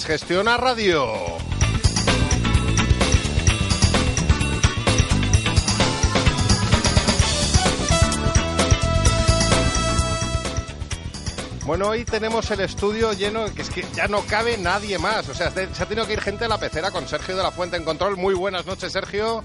Gestiona Radio. Bueno, hoy tenemos el estudio lleno, que es que ya no cabe nadie más. O sea, se ha tenido que ir gente a la pecera con Sergio de la Fuente en control. Muy buenas noches, Sergio.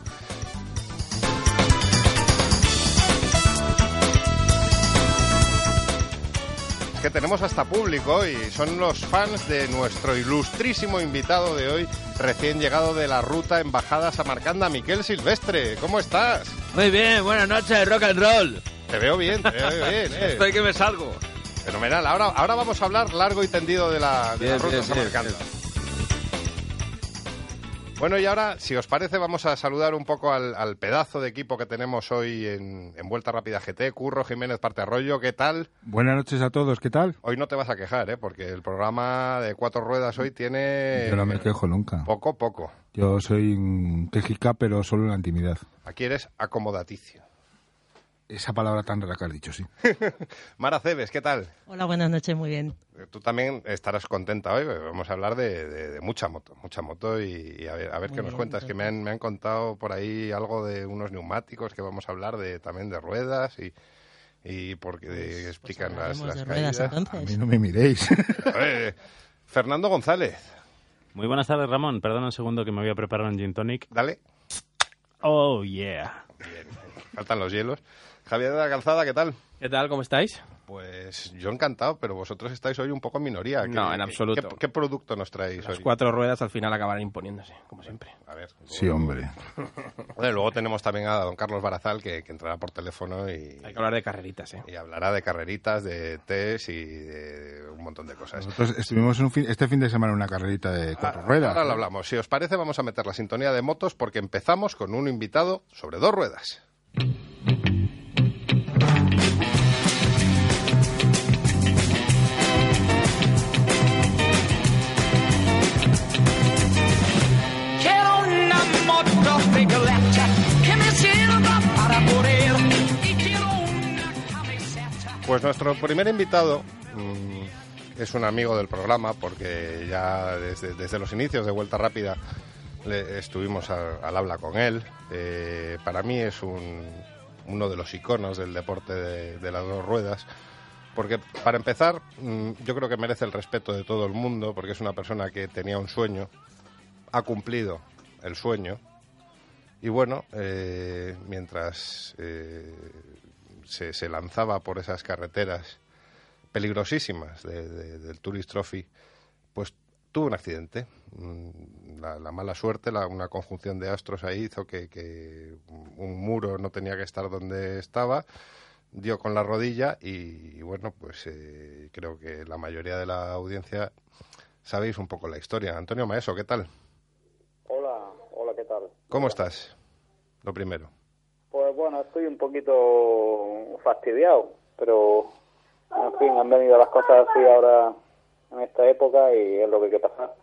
Que tenemos hasta público y son los fans de nuestro ilustrísimo invitado de hoy, recién llegado de la ruta Embajada Samarcanda, Miquel Silvestre. ¿Cómo estás? Muy bien, buenas noches, rock and roll. Te veo bien, te veo bien. Eh. Estoy que me salgo. Fenomenal. Ahora, ahora vamos a hablar largo y tendido de la, de la Bien, ruta bien, Samarcanda. bien, Bueno, y ahora, si os parece, vamos a saludar un poco al, al pedazo de equipo que tenemos hoy en, en Vuelta Rápida GT. Curro Jiménez Parte Arroyo, ¿qué tal? Buenas noches a todos, ¿qué tal? Hoy no te vas a quejar, ¿eh? Porque el programa de cuatro ruedas hoy tiene... Yo no me quejo nunca. Poco, poco. Yo soy un quejica, pero solo en la intimidad. Aquí eres acomodaticio. Esa palabra tan rara que has dicho, sí. Mara Cebes, ¿qué tal? Hola, buenas noches, muy bien. Tú también estarás contenta hoy, vamos a hablar de, de- de mucha moto, mucha moto y, y a ver, a ver qué nos bien, cuentas, que me han, me han contado por ahí algo de unos neumáticos, que vamos a hablar de también de ruedas y, y porque explican las, Pues Hablaremos las de ruedas caídas. A entonces. mí no me miréis. Eh, Fernando González, Muy buenas tardes, Ramón. Perdona un segundo que me voy a preparar un gin tonic. dale, Oh, yeah. faltan los hielos. Javier de la Calzada, ¿qué tal? ¿Qué tal? ¿Cómo estáis? Pues yo encantado, pero vosotros estáis hoy un poco en minoría. ¿Qué- No, en absoluto. ¿Qué, qué producto nos traéis Las hoy? cuatro ruedas al final acabarán imponiéndose, como siempre. A ver. Sí, hombre. Bueno, luego tenemos también a don Carlos Barazal, que, que entrará por teléfono y, Hay que hablar de carreritas, ¿eh? y hablará de carreritas, de test y de un montón de cosas. Nosotros estuvimos un fin- este fin de semana en una carrerita de cuatro ruedas. Ahora lo hablamos. Si os parece, vamos a meter la sintonía de motos porque empezamos con un invitado sobre dos ruedas. Pues nuestro primer invitado mm, es un amigo del programa porque ya desde, desde los inicios de Vuelta Rápida le- estuvimos al habla con él. Eh, para mí es un- uno de los iconos del deporte de, de las dos ruedas. Porque para empezar, mm, yo creo que merece el respeto de todo el mundo porque es una persona que tenía un sueño, ha cumplido el sueño y bueno, eh, mientras eh, se, se lanzaba por esas carreteras peligrosísimas de- de- del Tourist Trophy, pues tuvo un accidente. Mm, La, la mala suerte, la- una conjunción de astros ahí hizo que, que un muro no tenía que estar donde estaba, dio con la rodilla y, y bueno, pues eh, creo que la mayoría de la audiencia sabéis un poco la historia. Antonio Maeso, ¿qué tal? Hola, hola, ¿qué tal? ¿Cómo estás? Lo primero. Pues bueno, estoy un poquito fastidiado, pero en fin, han venido las cosas así ahora en esta época y es lo que hay que pasar.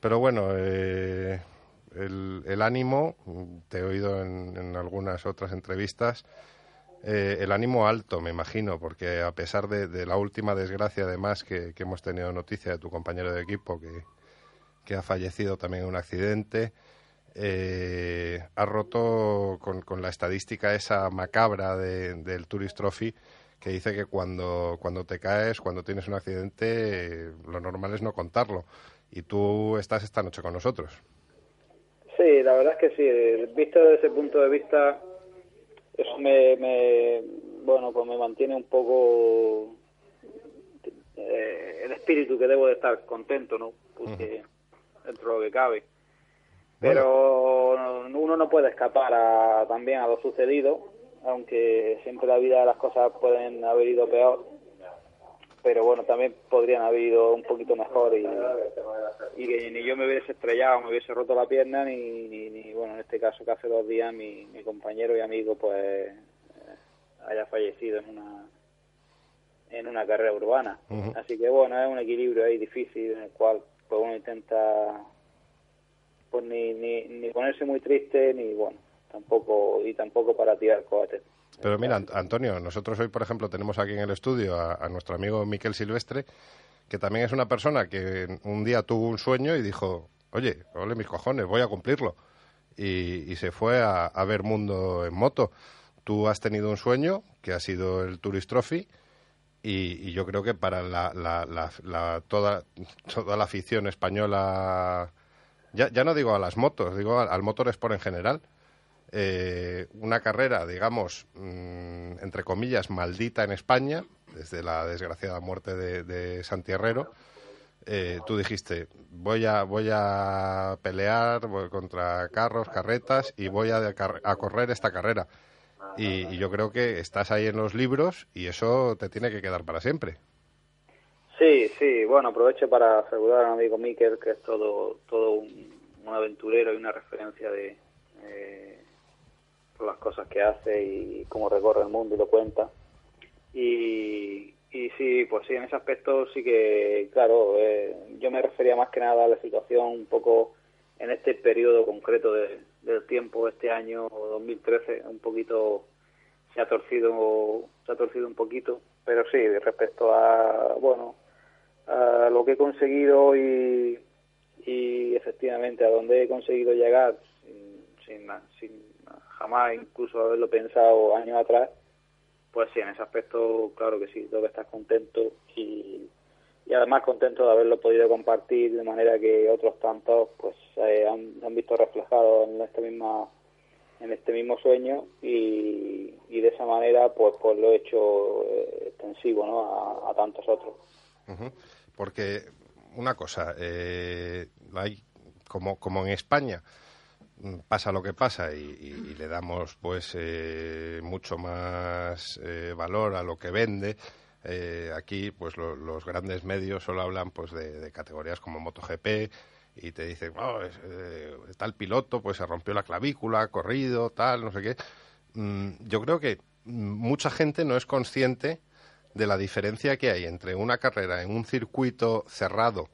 Pero bueno, eh, el, el ánimo, te he oído en, algunas otras entrevistas, eh, el ánimo alto, me imagino, porque a pesar de, de la última desgracia, además, que, que hemos tenido noticia de tu compañero de equipo que, que ha fallecido también en un accidente, eh, has roto con, con la estadística esa macabra de- del Tourist Trophy que dice que cuando, cuando te caes, cuando tienes un accidente, eh, lo normal es no contarlo. Y tú estás esta noche con nosotros. Sí, la verdad es que sí, visto desde ese punto de vista, eso me, me bueno, pues me mantiene un poco eh, el espíritu que debo de estar contento, ¿no? Porque dentro de lo que cabe. Pero uno no puede escapar a- también a lo sucedido, aunque siempre la vida las cosas pueden haber ido peor. Pero bueno, también podrían haber ido un poquito mejor y, y que ni yo me hubiese estrellado, me hubiese roto la pierna, ni, ni, ni, bueno, en este caso que hace dos días mi, mi compañero y amigo pues eh, haya fallecido en una en una carrera urbana. Así que bueno, es un equilibrio ahí difícil en el cual pues uno intenta pues ni, ni, ni ponerse muy triste ni bueno, tampoco y tampoco para tirar cohetes. Pero mira, Ant- Antonio, nosotros hoy, por ejemplo, tenemos aquí en el estudio a, nuestro amigo Miquel Silvestre, que también es una persona que un día tuvo un sueño y dijo, oye, ole mis cojones, voy a cumplirlo. Y, y se fue a, a ver mundo en moto. Tú has tenido un sueño que ha sido el Tourist Trophy y, y yo creo que para la, la- la- la- toda, toda la afición española, ya, ya no digo a las motos, digo al, al motorsport en general, eh, una carrera, digamos, mm, entre comillas, maldita en España, desde la desgraciada muerte de, de eh, tú dijiste, voy a, voy a pelear voy contra carros, carretas y voy a, a correr esta carrera. Y yo creo que estás ahí en los libros y eso te tiene que quedar para siempre. Sí, sí, bueno, aprovecho para saludar a mi amigo Miquel, que es todo, todo un, un aventurero y una referencia de eh, las cosas que hace y cómo recorre el mundo y lo cuenta. Y, y sí, pues sí, en ese aspecto sí que, claro, eh, yo me refería más que nada a la situación un poco en este periodo concreto de- del tiempo, este año 2013, un poquito se ha torcido se ha torcido un poquito pero sí respecto a bueno a lo que he conseguido y, y efectivamente a dónde he conseguido llegar sin, sin, sin jamás incluso haberlo pensado años atrás pues sí en ese aspecto claro que sí tengo que estar contento y, y además contento de haberlo podido compartir de manera que otros tantos pues eh, han, han visto reflejado en esta misma en este mismo sueño y, y de esa manera pues pues lo he hecho eh, extensivo ¿no? a, tantos otros. Porque una cosa, eh, hay, como, como en España mm, pasa lo que pasa y, le damos pues eh, mucho más eh, valor a lo que vende. eh, aquí pues lo- los grandes medios solo hablan pues de, categorías como MotoGP y te dicen "Oh, eh, tal piloto pues se rompió la clavícula, ha corrido, tal, no sé qué. Mm, yo creo que mm, mucha gente no es consciente de la diferencia que hay entre una carrera en un circuito cerrado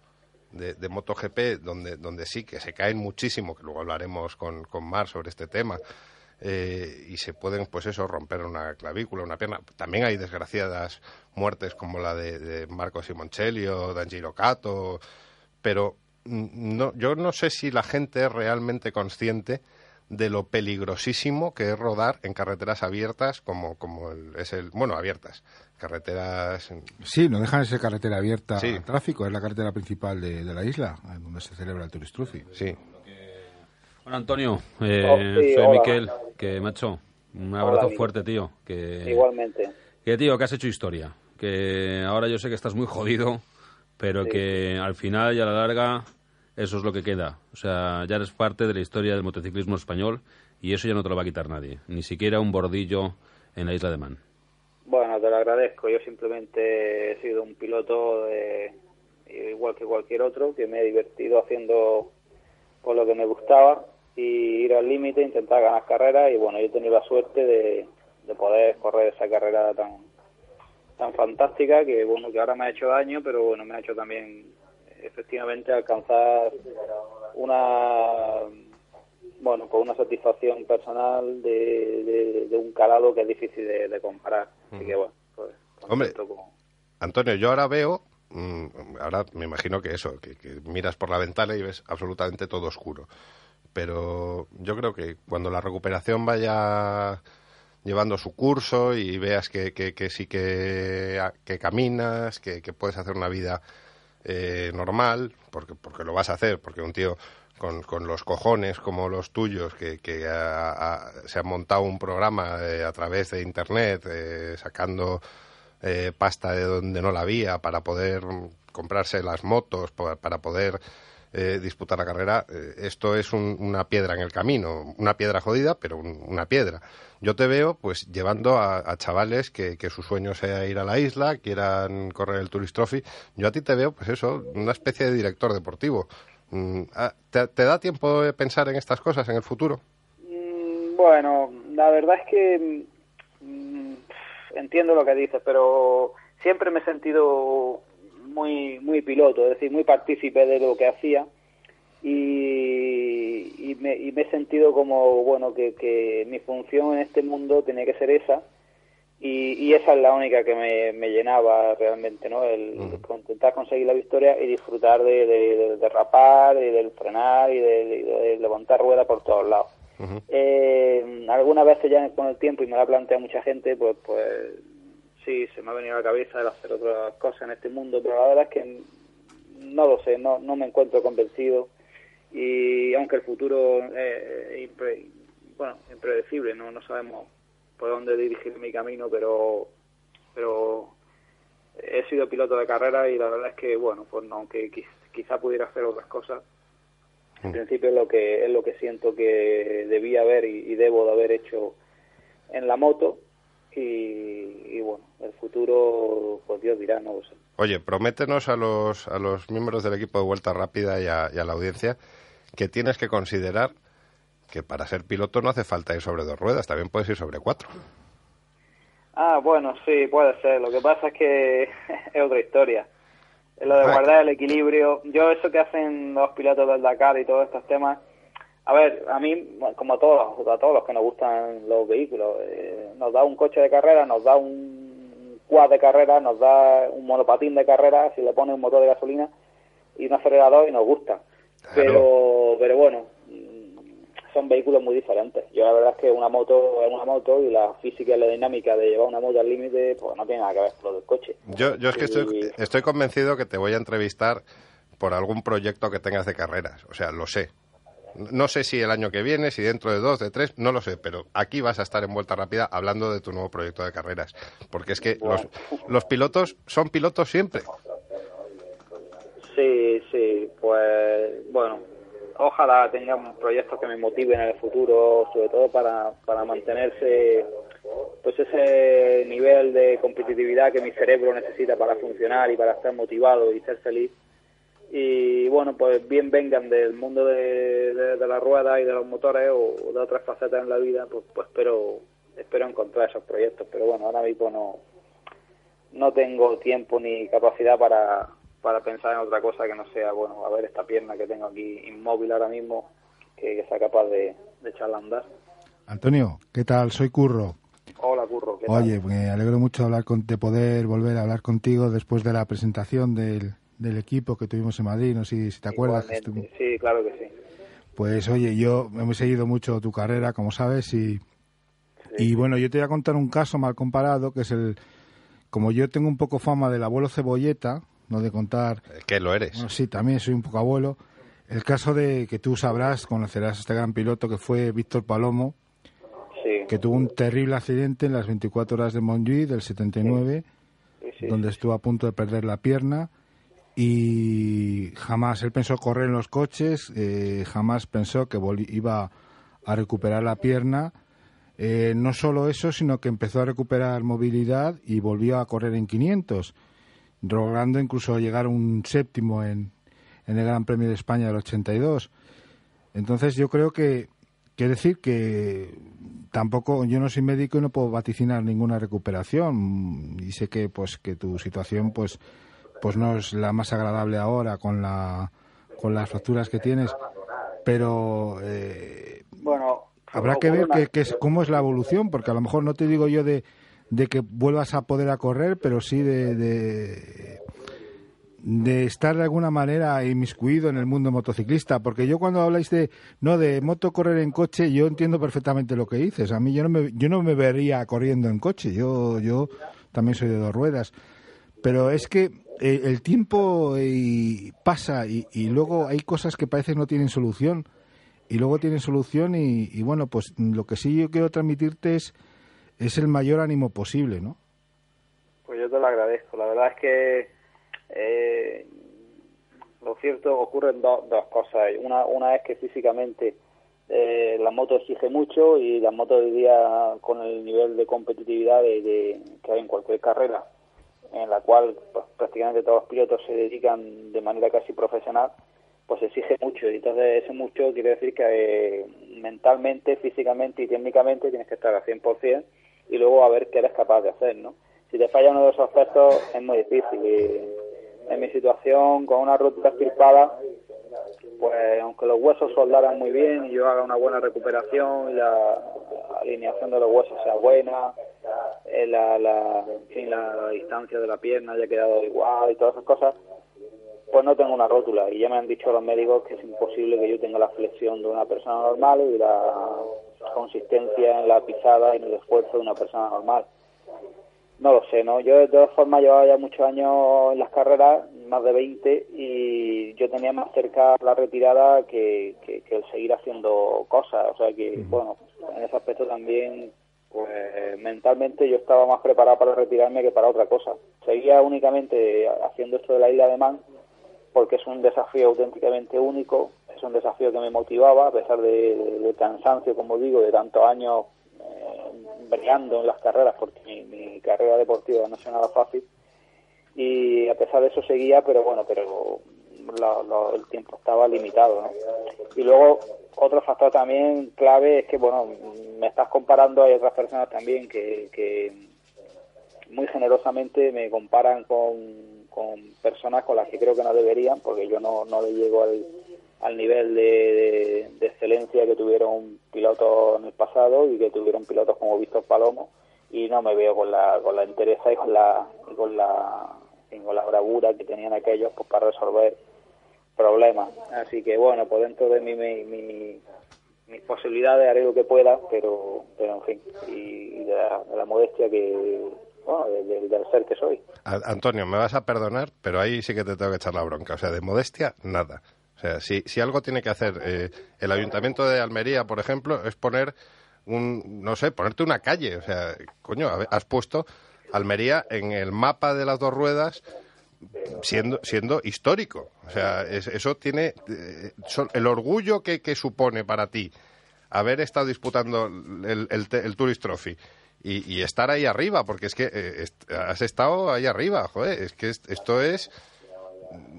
de, de MotoGP, donde, donde sí que se caen muchísimo, que luego hablaremos con, con Mar sobre este tema, eh, y se pueden, pues eso, romper una clavícula, una pierna. También hay desgraciadas muertes como la de, Marco Simoncelli o Danjiro Cato, pero no, yo no sé si la gente es realmente consciente de lo peligrosísimo que es rodar en carreteras abiertas como, como el- es el, bueno, abiertas, carreteras Sí, no dejan de ser carretera abierta Sí. al tráfico, es la carretera principal de, de la isla, donde se celebra el Tourist Trophy. Sí. Bueno, Antonio, eh, Oh, sí, soy hola. Miquel, que macho, un abrazo fuerte, tío. Que, igualmente que, tío, que has hecho historia. Que ahora yo sé que estás muy jodido, pero Sí. que al final y a la larga eso es lo que queda. O sea, ya eres parte de la historia del motociclismo español y eso ya no te lo va a quitar nadie. Ni siquiera un bordillo en la isla de Man. Bueno, te lo agradezco. Yo simplemente he sido un piloto de- igual que cualquier otro, que me he divertido haciendo por lo que me gustaba y ir al límite, intentar ganar carreras y bueno, yo he tenido la suerte de, de poder correr esa carrera tan tan fantástica que bueno que ahora me ha hecho daño, pero bueno me ha hecho también efectivamente alcanzar una bueno pues una satisfacción personal de, de- de un calado que es difícil de, de comparar así que bueno pues Hombre. con- Antonio, yo ahora veo, mm, ahora me imagino que eso, que, que miras por la ventana y ves absolutamente todo oscuro. Pero yo creo que cuando la recuperación vaya llevando su curso y veas que, que, que sí que, que caminas, que, que puedes hacer una vida eh, normal, porque, porque lo vas a hacer, porque un tío con, con los cojones como los tuyos, que, se ha montado un programa eh, a través de Internet, eh, sacando eh, pasta de donde no la había para poder comprarse las motos, pa- para poder eh, disputar la carrera, eh, esto es un- una piedra en el camino, una piedra jodida, pero un- una piedra. Yo te veo pues llevando a, a chavales que, que su sueño sea ir a la isla, quieran correr el Tourist Trophy. Yo a ti te veo, pues eso, una especie de director deportivo. Mm, ah, ¿Te, te da tiempo de pensar en estas cosas en el futuro? Mm, Bueno, la verdad es que mm, entiendo lo que dices, pero siempre me he sentido muy muy piloto, es decir, muy partícipe de lo que hacía y, y, me, y me he sentido como, bueno, que, que mi función en este mundo tenía que ser esa y, y esa es la única que me, me llenaba realmente, ¿no? El intentar conseguir la victoria y disfrutar de, de, de derrapar y del frenar y de, levantar rueda por todos lados. Eh, algunas veces ya con el tiempo, y me lo ha planteado mucha gente, pues, pues sí, se me ha venido a la cabeza el hacer otras cosas en este mundo, pero la verdad es que no lo sé, no, no me encuentro convencido y aunque el futuro eh, es impre- bueno, impredecible, no, no sabemos por dónde dirigir mi camino, pero pero he sido piloto de carrera y la verdad es que bueno, pues no, aunque quiz- quizá pudiera hacer otras cosas, en principio es lo que es lo que siento que debía haber y, y debo de haber hecho en la moto y, y bueno, el futuro pues Dios dirá, no lo sé. Oye, prométenos a los, a los miembros del equipo de Vuelta Rápida y a, y a la audiencia que tienes que considerar que para ser piloto no hace falta ir sobre dos ruedas, también puedes ir sobre cuatro. Ah, bueno, sí, puede ser. Lo que pasa es que es otra historia. Lo de Ah, guardar el equilibrio. Yo eso que hacen los pilotos del Dakar y todos estos temas, a ver, a mí, como a todos, a todos los que nos gustan los vehículos, eh, nos da un coche de carrera, nos da un quad de carrera, nos da un monopatín de carrera, si le pone un motor de gasolina y un acelerador y nos gusta. Pero, pero bueno, son vehículos muy diferentes. Yo la verdad es que una moto es una moto y la física y la dinámica de llevar una moto al límite, pues no tiene nada que ver con lo del coche. Yo, yo es que estoy, Y- estoy convencido que te voy a entrevistar por algún proyecto que tengas de carreras. O sea, lo sé. No sé si el año que viene, si dentro de dos, de tres, no lo sé, pero aquí vas a estar en Vuelta Rápida hablando de tu nuevo proyecto de carreras. Porque es que los, los pilotos son pilotos siempre. Sí, sí, pues bueno, ojalá tengan proyectos que me motiven en el futuro, sobre todo para, para mantenerse pues ese nivel de competitividad que mi cerebro necesita para funcionar y para estar motivado y ser feliz. Y bueno, pues bien vengan del mundo de, de, la rueda y de los motores o de otras facetas en la vida, pues, pues espero, espero encontrar esos proyectos. Pero bueno, ahora mismo no, no tengo tiempo ni capacidad para, para pensar en otra cosa que no sea, bueno, a ver esta pierna que tengo aquí inmóvil ahora mismo, que, que sea capaz de, de echarla a andar. Antonio, ¿qué tal? Soy Curro. Hola, Curro. ¿qué tal? Oye, me alegro mucho de, hablar con, de poder volver a hablar contigo después de la presentación del, del equipo que tuvimos en Madrid. No sé si te acuerdas. Igualmente. Sí, claro que sí. Pues oye, yo hemos seguido mucho tu carrera, como sabes, y, y bueno, yo te voy a contar un caso mal comparado, que es el, como yo tengo un poco fama del abuelo cebolleta, no de contar, Eh, Que lo eres. bueno, sí, también soy un poco abuelo, el caso de que tú sabrás, conocerás a este gran piloto que fue Víctor Palomo, Sí, que tuvo un terrible accidente en las 24 horas de Montjuic del 79, sí, sí. donde estuvo a punto de perder la pierna y jamás él pensó correr en los coches, eh, jamás pensó que iba a recuperar la pierna. Eh, no solo eso, sino que empezó a recuperar movilidad y volvió a correr en 500, logrando incluso llegar a un séptimo en, en el Gran Premio de España del 82. Entonces yo creo que, quiere decir que tampoco, yo no soy médico y no puedo vaticinar ninguna recuperación y sé que pues que tu situación pues pues no es la más agradable ahora con la con las fracturas que tienes, pero eh, Bueno, habrá que ver que, que es, cómo es la evolución, porque a lo mejor no te digo yo de, de que vuelvas a poder a correr, pero sí de, de, estar de alguna manera inmiscuido en el mundo motociclista, porque yo cuando habláis de no de moto correr en coche, yo entiendo perfectamente lo que dices. A mí yo no me, yo no me vería corriendo en coche, yo yo también soy de dos ruedas, pero es que eh, el tiempo eh, pasa y, y luego hay cosas que parecen no tienen solución. Y luego tienen solución y, y bueno, pues lo que sí yo quiero transmitirte es, es el mayor ánimo posible, ¿no? Pues yo te lo agradezco. La verdad es que eh, lo cierto ocurren do- dos cosas. Una, una es que físicamente eh, la moto exige mucho y la moto hoy día con el nivel de competitividad de, que hay en cualquier carrera, en la cual pues, prácticamente todos los pilotos se dedican de manera casi profesional, pues exige mucho. Y entonces ese mucho quiere decir que eh, mentalmente, físicamente y técnicamente tienes que estar al 100% y luego a ver qué eres capaz de hacer, ¿no? Si te falla uno de esos aspectos es muy difícil. Y en mi situación, con una rotura estirpada, pues aunque los huesos soldaran muy bien y yo haga una buena recuperación y la, alineación de los huesos sea buena, eh, la, la, la distancia de la pierna haya quedado igual y todas esas cosas, pues no tengo una rótula. Y ya me han dicho los médicos que es imposible que yo tenga la flexión de una persona normal y la consistencia en la pisada y en el esfuerzo de una persona normal. No lo sé, ¿no? Yo de todas formas llevaba ya muchos años en las carreras, más de 20, y yo tenía más cerca la retirada que, que, que el seguir haciendo cosas. O sea que, bueno, en ese aspecto también, pues mentalmente yo estaba más preparado para retirarme que para otra cosa. Seguía únicamente haciendo esto de la isla de Man, porque es un desafío auténticamente único, es un desafío que me motivaba, a pesar de, cansancio, como digo, de tantos años eh, brillando en las carreras, porque mi, mi carrera deportiva no es nada fácil, y a pesar de eso seguía, pero bueno, pero la- la- el tiempo estaba limitado, ¿no? Y luego, otro factor también clave es que, bueno, me estás comparando, hay otras personas también que, que muy generosamente me comparan con, con personas con las que creo que no deberían, porque yo no, no le llego al, al nivel de, de- excelencia que tuvieron pilotos en el pasado y que tuvieron pilotos como Víctor Palomo, y no me veo con la, con la entereza y con la, y con la, la bravura que tenían aquellos pues, para resolver problemas. Así que bueno, pues dentro de mi, mi, mi- mis posibilidades haré lo que pueda, pero, pero en fin, y, y de, la, de la modestia que, bueno, de- de- del ser que soy. Antonio, me vas a perdonar, pero ahí sí que te tengo que echar la bronca. O sea, de modestia, nada. O sea, si, si algo tiene que hacer eh, el Ayuntamiento de Almería, por ejemplo, es poner un, no sé, ponerte una calle. O sea, coño, has puesto Almería en el mapa de las dos ruedas siendo siendo histórico. O sea, es- eso tiene eh, el orgullo que, que supone para ti haber estado disputando el, el, el Tourist Trophy y, y estar ahí arriba, porque es que eh, est- has estado ahí arriba, joder, es que est- esto es,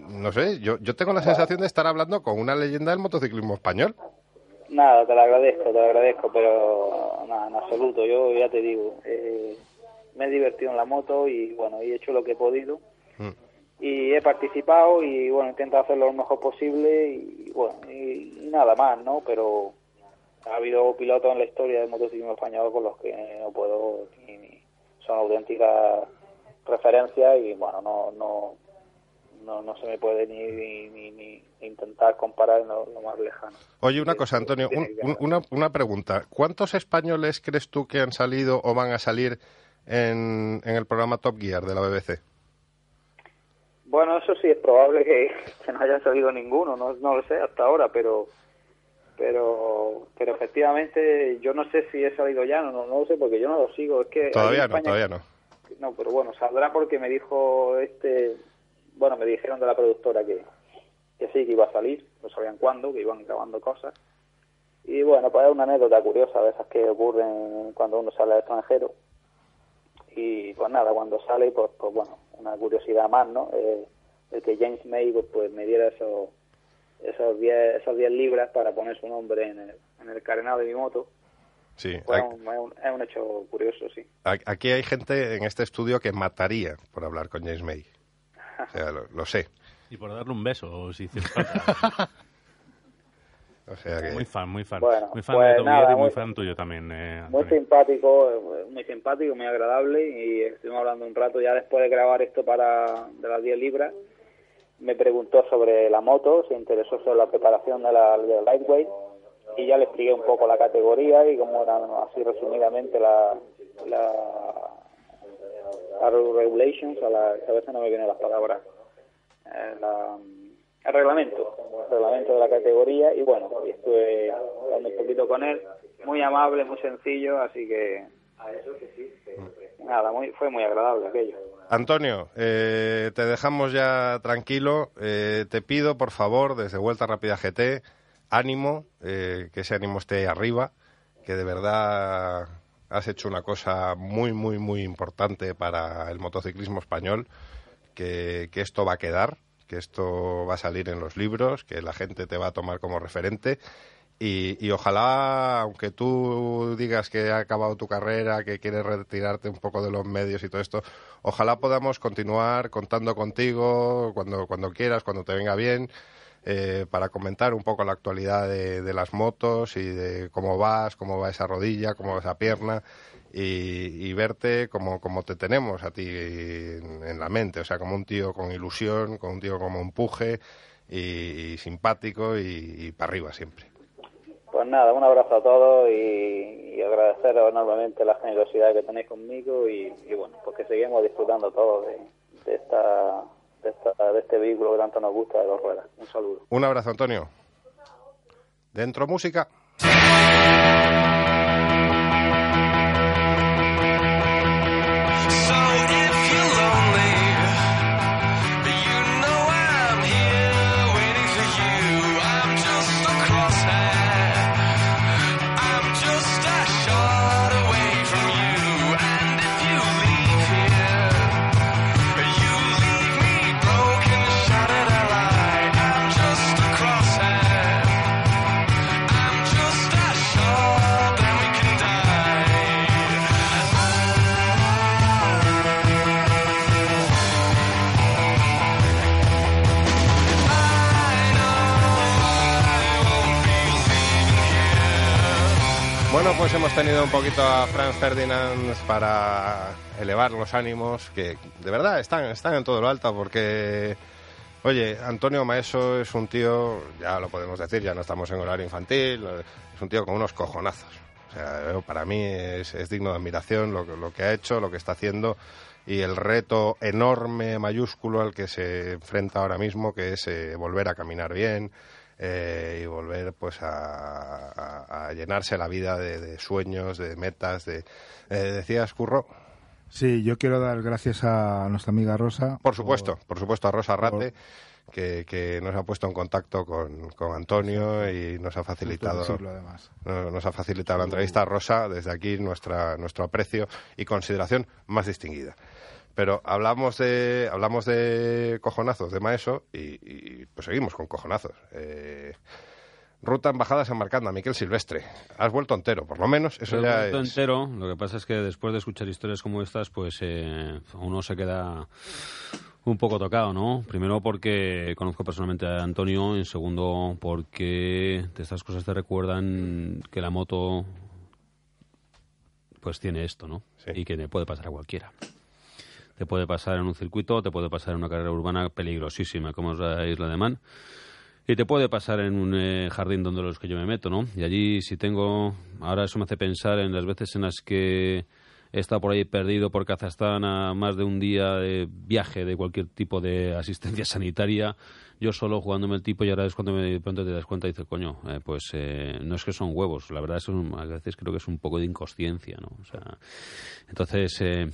no sé, yo, yo tengo la sensación de estar hablando con una leyenda del motociclismo español. Nada, te lo agradezco, te lo agradezco, pero nada, en absoluto, yo ya te digo, eh, me he divertido en la moto y bueno, he hecho lo que he podido Mm. y he participado y bueno, intento hacerlo lo mejor posible y bueno, y, y nada más, ¿no? Pero ha habido pilotos en la historia del motociclismo español con los que no puedo ni, ni- son auténticas referencias y bueno, no no no, no se me puede ni, ni, ni- intentar comparar en lo, lo más lejano. Oye, una cosa, Antonio, un- un- una, una pregunta. ¿Cuántos españoles crees tú que han salido o van a salir en, en el programa Top Gear de la BBC? Bueno, eso sí es probable que, que no haya salido ninguno, no, no lo sé hasta ahora, pero pero pero efectivamente yo no sé si he salido ya, no, no, no lo sé porque yo no lo sigo, es que Todavía en no, España- todavía no. No, pero bueno, saldrá porque me dijo este, bueno, me dijeron de la productora que, que sí, que iba a salir, no sabían cuándo, que iban grabando cosas. Y bueno, pues es una anécdota curiosa de esas que ocurren cuando uno sale al extranjero. Y pues nada, cuando sale, pues, pues bueno, una curiosidad más, ¿no? Eh, el que James May pues, pues, me diera esos esos 10 esas 10 libras para poner su nombre en el, en el carenado de mi moto. Sí, Pues es, un, es un- hecho curioso, sí. aquí hay gente en este estudio que mataría por hablar con James May. O sea, lo, lo sé. Y por darle un beso, si hiciera falta. O sea que... Muy fan, muy fan. Bueno, muy fan pues de Top nada, Gear y muy muy- fan tuyo también. Eh, Muy simpático, muy simpático, muy agradable y estuvimos hablando un rato ya después de grabar esto para de las 10 libras. Me preguntó sobre la moto, se interesó sobre la preparación de la, de lightweight y ya le expliqué un poco la categoría y cómo eran así resumidamente la, la, la regulations, a, la, a veces no me vienen las palabras, eh, la- el reglamento, el reglamento de la categoría y bueno, y estuve hablando un poquito con él, muy amable, muy sencillo, así que nada, muy, fue muy agradable aquello. Antonio, eh, te dejamos ya tranquilo. Eh, te pido, por favor, desde Vuelta Rápida GT, ánimo, eh, que ese ánimo esté arriba, que de verdad has hecho una cosa muy, muy, muy importante para el motociclismo español, que, que esto va a quedar, que esto va a salir en los libros, que la gente te va a tomar como referente. Y, y ojalá, aunque tú digas que ha acabado tu carrera, que quieres retirarte un poco de los medios y todo esto, ojalá podamos continuar contando contigo cuando, cuando quieras, cuando te venga bien, eh, para comentar un poco la actualidad de, de las motos y de cómo vas, cómo va esa rodilla, cómo va esa pierna y, y verte como, como te tenemos a ti en, la mente, o sea, como un tío con ilusión, con un tío como empuje y simpático y, para arriba siempre. Pues nada, un abrazo a todos y, y agradeceros enormemente la generosidad que tenéis conmigo y, bueno, pues que seguimos disfrutando todos de, de, esta, de, esta, de este vehículo que tanto nos gusta de dos ruedas. Un saludo. Un abrazo, Antonio. Dentro música. Pues hemos tenido un poquito a Franz Ferdinand para elevar los ánimos, que de verdad están, están en todo lo alto, porque, oye, Antonio Maeso es un tío, ya lo podemos decir, ya no estamos en horario infantil, es un tío con unos cojonazos. O sea, para mí es, es digno de admiración lo, lo que ha hecho, lo que está haciendo y el reto enorme, mayúsculo al que se enfrenta ahora mismo, que es eh, volver a caminar bien, eh, y volver pues a, a- a llenarse la vida de, de sueños, de metas, de eh, decías Curro, Sí, yo quiero dar gracias a nuestra amiga Rosa. por supuesto, por supuesto a Rosa Rate que, que nos ha puesto en contacto con, con Antonio y nos ha facilitado además. nos ha facilitado la entrevista Rosa desde aquí nuestra nuestro aprecio y consideración más distinguida. Pero hablamos de hablamos de cojonazos de Maeso y, y, pues seguimos con cojonazos. Eh, ruta embajada San Marcanda, Miquel Silvestre. Has vuelto entero, por lo menos eso ya vuelto es. entero. Lo que pasa es que después de escuchar historias como estas, pues eh, uno se queda un poco tocado, ¿no? Primero porque conozco personalmente a Antonio, y segundo porque de estas cosas te recuerdan que la moto pues tiene esto, ¿no? Sí. Y que le puede pasar a cualquiera. Te puede pasar en un circuito, te puede pasar en una carrera urbana peligrosísima como es la Isla de Man. Y te puede pasar en un eh, jardín donde los que yo me meto, ¿no? Y allí si tengo... Ahora eso me hace pensar en las veces en las que he estado por ahí perdido por Kazajstán a más de un día de viaje de cualquier tipo de asistencia sanitaria, yo solo jugándome el tipo y ahora es cuando me, de pronto te das cuenta y dices, coño, eh, pues eh, no es que son huevos, la verdad es un- a veces creo que es un poco de inconsciencia, ¿no? O sea, entonces... eh,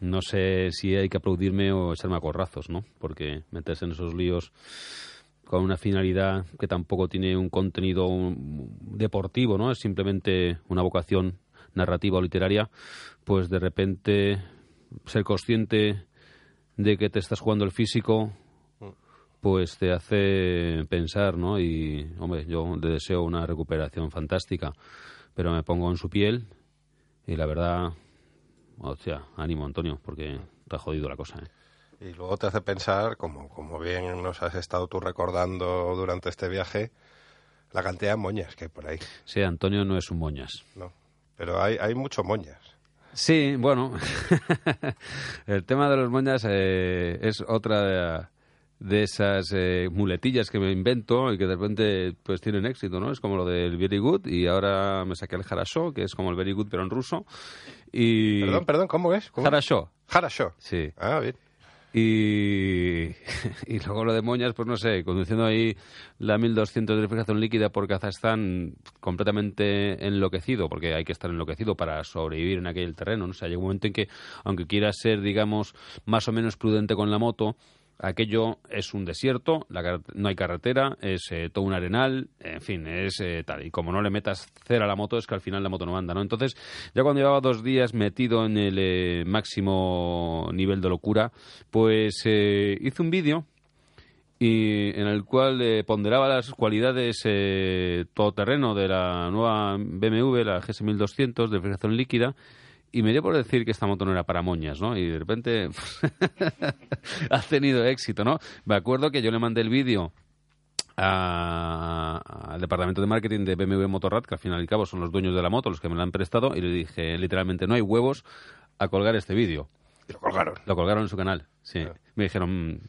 no sé si hay que aplaudirme o echarme a corrazos, ¿no? Porque meterse en esos líos con una finalidad que tampoco tiene un contenido deportivo, ¿no? Es simplemente una vocación narrativa o literaria, pues de repente ser consciente de que te estás jugando el físico, pues te hace pensar, ¿no? Y, hombre, yo deseo una recuperación fantástica, pero me pongo en su piel y la verdad, o sea, ánimo, Antonio, porque te ha jodido la cosa, ¿eh? Y luego te hace pensar, como, como bien nos has estado tú recordando durante este viaje, la cantidad de moñas que hay por ahí. Sí, Antonio no es un moñas. No. Pero hay, hay mucho moñas. Sí, bueno, el tema de los moñas eh, es otra de, de esas eh, muletillas que me invento y que de repente pues tienen éxito, ¿no? Es como lo del very good y ahora me saqué el harasho, que es como el very good pero en ruso. Y... Perdón, perdón, ¿cómo es? ¿Cómo? Harasho, Harasho. sí. Ah, bien. Y, y luego lo de moñas, pues no sé, conduciendo ahí la 1200 de refrigeración líquida por Kazajstán completamente enloquecido, porque hay que estar enloquecido para sobrevivir en aquel terreno. ¿no? O sea, llega un momento en que, aunque quieras ser, digamos, más o menos prudente con la moto, aquello es un desierto, la no hay carretera, es eh, todo un arenal, en fin, es eh, tal. Y como no le metas cera a la moto, es que al final la moto no anda, ¿no? Entonces, ya cuando llevaba dos días metido en el eh, máximo nivel de locura, pues eh, hice un vídeo y en el cual eh, ponderaba las cualidades eh, todoterreno de la nueva BMW, la GS1200 de refrigeración líquida, y me dio por decir que esta moto no era para moñas, ¿no? Y de repente ha tenido éxito, ¿no? Me acuerdo que yo le mandé el vídeo al departamento de marketing de BMW Motorrad, que al fin y al cabo son los dueños de la moto, los que me la han prestado, y le dije literalmente, no hay huevos a colgar este vídeo. Y lo colgaron. Lo colgaron en su canal, sí. Me dijeron, "Mm,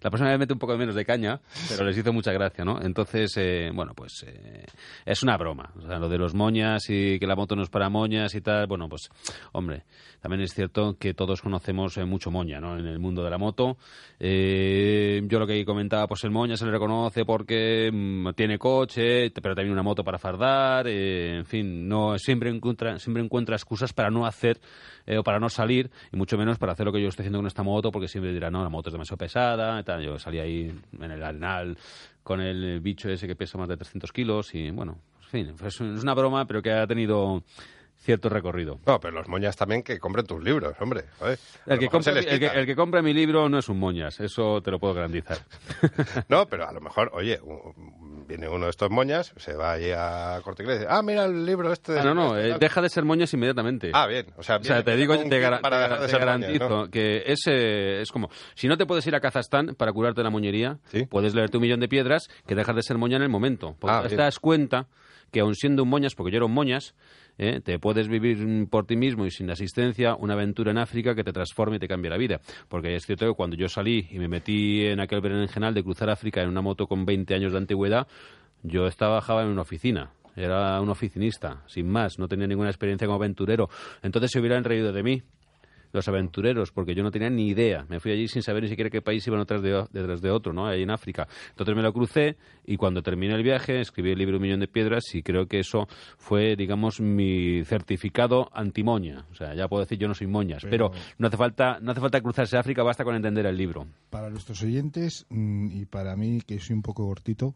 la próxima vez mete un poco menos de caña, pero les hizo mucha gracia, ¿no? Entonces, eh, bueno, pues eh, es una broma. O sea, lo de los moñas y que la moto no es para moñas y tal, bueno, pues, hombre, también es cierto que todos conocemos eh, mucho moña, ¿no? En el mundo de la moto. Eh, yo lo que comentaba, pues el moña se le reconoce porque mm, tiene coche, pero también una moto para fardar, en fin, no siempre encuentra, siempre encuentra excusas para no hacer eh, o para no salir, y mucho menos para hacer lo que yo estoy haciendo con esta moto, porque siempre dirán, no, la moto es demasiado pesada, y tal. yo salí ahí en el arenal con el bicho ese que pesa más de 300 kilos, y bueno, en fin, es una broma, pero que ha tenido cierto recorrido. No, pero los moñas también que compren tus libros, hombre. joder. El que, compre, el, que, el que compre mi libro no es un moñas, eso te lo puedo garantizar. No, pero a lo mejor, oye, u- viene uno de estos moñas, se va allí a Corte Inglés y dice, ah, mira el libro este. de Ah, no, no, este, eh, tal". deja de ser moñas inmediatamente. Ah, bien. O sea, O sea, viene- te digo, te, moñas, garantizo ¿no? que ese es como, si no te puedes ir a Kazajstán para curarte la moñería, Sí. puedes leerte un millón de piedras que dejas de ser moña en el momento. Porque Ah, te das cuenta que aun siendo un moñas, porque yo era un moñas, eh, te puedes vivir mm, por ti mismo y sin asistencia una aventura en África que te transforme y te cambie la vida. Porque es cierto que cuando yo salí y me metí en aquel berenjenal de cruzar África en una moto con 20 años de antigüedad, yo trabajaba en una oficina. Era un oficinista, sin más, no tenía ninguna experiencia como aventurero. Entonces se hubieran reído de mí los aventureros, porque yo no tenía ni idea. Me fui allí sin saber ni siquiera qué país iban detrás de, detrás de otro, ¿no? Ahí en África. Entonces me lo crucé y cuando terminé el viaje escribí el libro Un Millón de Piedras y creo que eso fue, digamos, mi certificado antimoña. O sea, ya puedo decir yo no soy moñas, pero, Pero- no hace falta no hace falta cruzarse África, basta con entender el libro. Para nuestros oyentes mm, y para mí, que soy un poco cortito,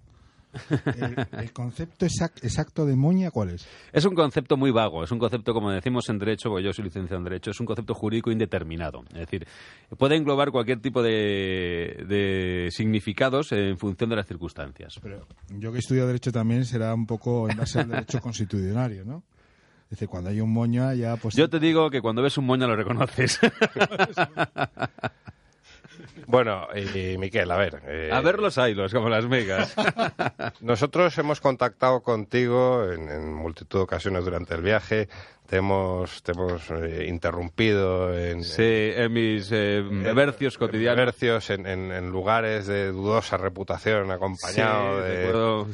el, el concepto exac- exacto de moña, ¿cuál es? Es un concepto muy vago, es un concepto, como decimos en Derecho, porque yo soy licenciado en Derecho, es un concepto jurídico indeterminado. Es decir, puede englobar cualquier tipo de, de significados en función de las circunstancias. Pero yo que estudio Derecho también será un poco en base al derecho constitucionario, ¿no? Es decir, cuando hay un moña ya pues... Yo te digo que cuando ves un moña lo reconoces. Bueno, y, Miquel, a ver. eh, A ver los hilos, como las megas. Nosotros hemos contactado contigo en, en multitud de ocasiones durante el viaje. Te hemos, te hemos eh, interrumpido en, Sí, en mis eh, vercios cotidianos. comercios, en, en- en lugares de dudosa reputación, acompañado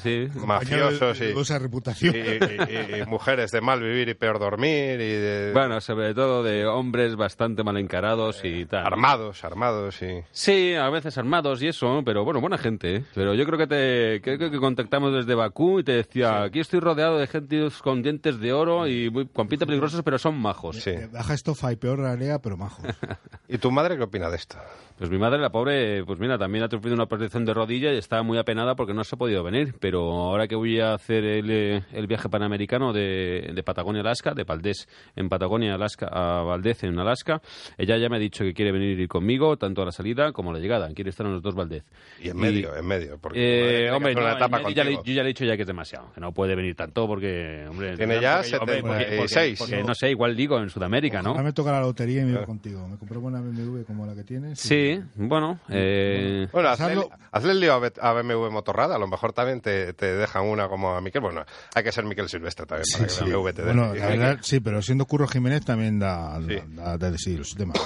Sí, de sí. mafiosos y, Esa y- reputación. y- y- y mujeres de mal vivir y peor dormir y de Bueno, sobre todo de hombres bastante mal encarados y tal. armados, armados y Sí, a veces armados y eso, pero bueno, buena gente. ¿eh? Pero yo creo que te creo que contactamos desde Bakú y te decía, aquí estoy rodeado de gente con dientes de oro y muy, con pinta peligrosos, pero son majos. Sí. Eh, baja estofa y peor ranea, pero majos. ¿Y tu madre qué opina de esto? Pues mi madre, la pobre, pues mira, también ha sufrido una operación de rodilla y está muy apenada porque no se ha podido venir. Pero ahora que voy a hacer el, eh, el viaje panamericano de, de Patagonia, Alaska, de Valdés en Patagonia, Alaska, a Valdez en Alaska, ella ya me ha dicho que quiere venir conmigo, tanto a la salida como a la llegada. Quiere estar en los dos Valdez. Y en medio, en medio. Porque eh, hombre, yo, ya le, yo ya he dicho ya que es demasiado, que no puede venir tanto porque, hombre... Tiene ya 76. Porque no sé, igual digo, en Sudamérica, Ojalá ¿no? me toca la lotería y me voy contigo. Me compré una BMW como la que tienes. Sí, bueno. Eh... Bueno, hazle, el lío a BMW Motorrada. A lo mejor también te, te dejan una como a Miquel. Bueno, hay que ser Miquel Silvestre también para sí, que la BMW te dé. bueno, la verdad, sí, pero siendo Curro Jiménez también da, sí. da, da, sí, los temas.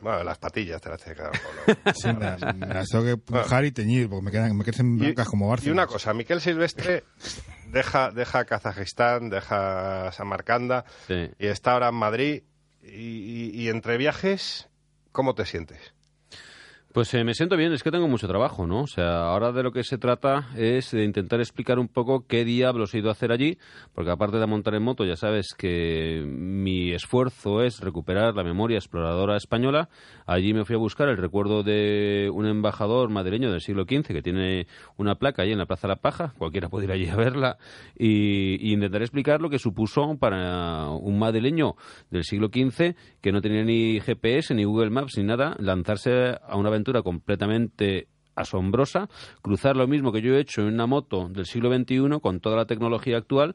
bueno, las patillas te las tienes que dar. Sí, me, las tengo que pujar y teñir porque me, quedan, me crecen blancas como Barcelona. Y una cosa, Miquel Silvestre... deja, deja Kazajistán, deja Samarcanda sí. y está ahora en Madrid. Y, y- y entre viajes, ¿cómo te sientes? Pues eh, me siento bien, es que tengo mucho trabajo, ¿no? O sea, ahora de lo que se trata es de intentar explicar un poco qué diablos he ido a hacer allí, porque aparte de montar en moto, ya sabes que mi esfuerzo es recuperar la memoria exploradora española. Allí me fui a buscar el recuerdo de un embajador madrileño del siglo XV que tiene una placa allí en la Plaza la Paja, cualquiera puede ir allí a verla, y, y intentaré explicar lo que supuso para un madrileño del siglo XV que no tenía ni GPS, ni Google Maps, ni nada, lanzarse a una aventura completamente asombrosa, cruzar lo mismo que yo he hecho en una moto del siglo XXI con toda la tecnología actual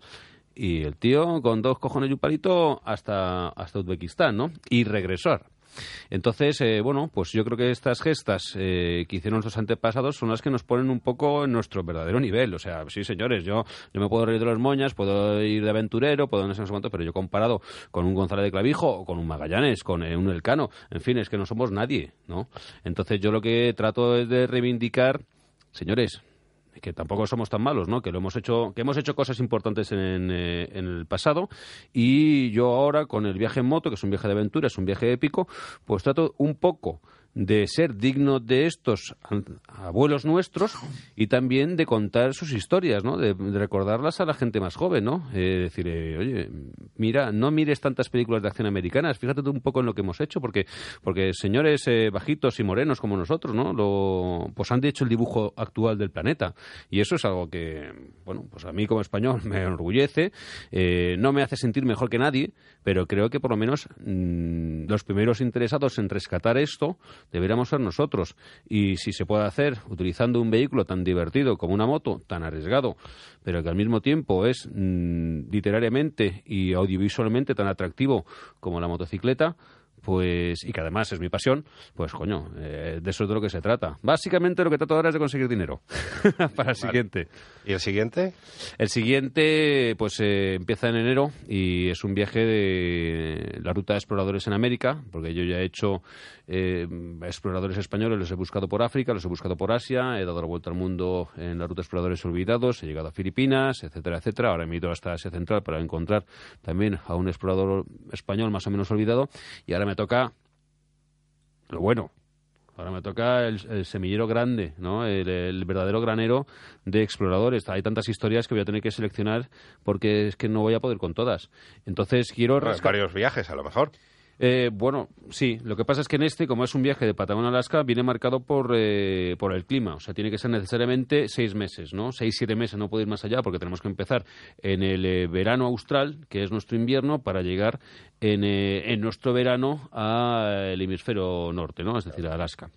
y el tío con dos cojones y un palito hasta, hasta Uzbekistán, ¿no? Y regresar. Entonces, eh, bueno, pues yo creo que estas gestas eh, que hicieron nuestros antepasados son las que nos ponen un poco en nuestro verdadero nivel. O sea, sí, señores, yo, yo me puedo reír de los moñas, puedo ir de aventurero, puedo no sé pero yo comparado con un González de Clavijo o con un Magallanes, con eh, un Elcano, en fin, es que no somos nadie, ¿no? Entonces yo lo que trato es de reivindicar, señores, que tampoco somos tan malos, ¿no? Que lo hemos hecho, que hemos hecho cosas importantes en, eh, en el pasado y yo ahora con el viaje en moto, que es un viaje de aventura, es un viaje épico, pues trato un poco de ser digno de estos abuelos nuestros y también de contar sus historias, ¿no? De, recordarlas a la gente más joven, ¿no? Eh, decir, eh, oye, mira, no mires tantas películas de acción americanas, fíjate tú un poco en lo que hemos hecho, porque, porque señores eh, bajitos y morenos como nosotros, ¿no? Lo, pues han hecho el dibujo actual del planeta y eso es algo que, bueno, pues a mí como español me enorgullece, eh, no me hace sentir mejor que nadie, pero creo que por lo menos mm, los primeros interesados en rescatar esto deberíamos ser nosotros. Y si se puede hacer utilizando un vehículo tan divertido como una moto, tan arriesgado, pero que al mismo tiempo es mm, literariamente y audiovisualmente tan atractivo como la motocicleta, pues y que además es mi pasión, pues coño, eh, de eso es de lo que se trata. Básicamente lo que trato ahora es de conseguir dinero para el siguiente. ¿Y el siguiente? El siguiente, pues eh, empieza en enero y es un viaje de la ruta de exploradores en América, porque yo ya he hecho eh, exploradores españoles, los he buscado por África, los he buscado por Asia, he dado la vuelta al mundo en la ruta de exploradores olvidados, he llegado a Filipinas, etcétera, etcétera. Ahora me he ido hasta Asia Central para encontrar también a un explorador español más o menos olvidado y ahora me toca lo bueno. Ahora me toca el, el semillero grande, ¿no? El, el verdadero granero de exploradores. Hay tantas historias que voy a tener que seleccionar porque es que no voy a poder con todas. Entonces quiero varios viajes, a lo mejor. Eh, bueno, sí. Lo que pasa es que en este, como es un viaje de Patagonia a Alaska, viene marcado por, eh, por el clima. O sea, tiene que ser necesariamente seis meses, ¿no? Seis, siete meses, no puede ir más allá porque tenemos que empezar en el eh, verano austral, que es nuestro invierno, para llegar en, eh, en nuestro verano al hemisferio norte, ¿no? Es decir, a Alaska.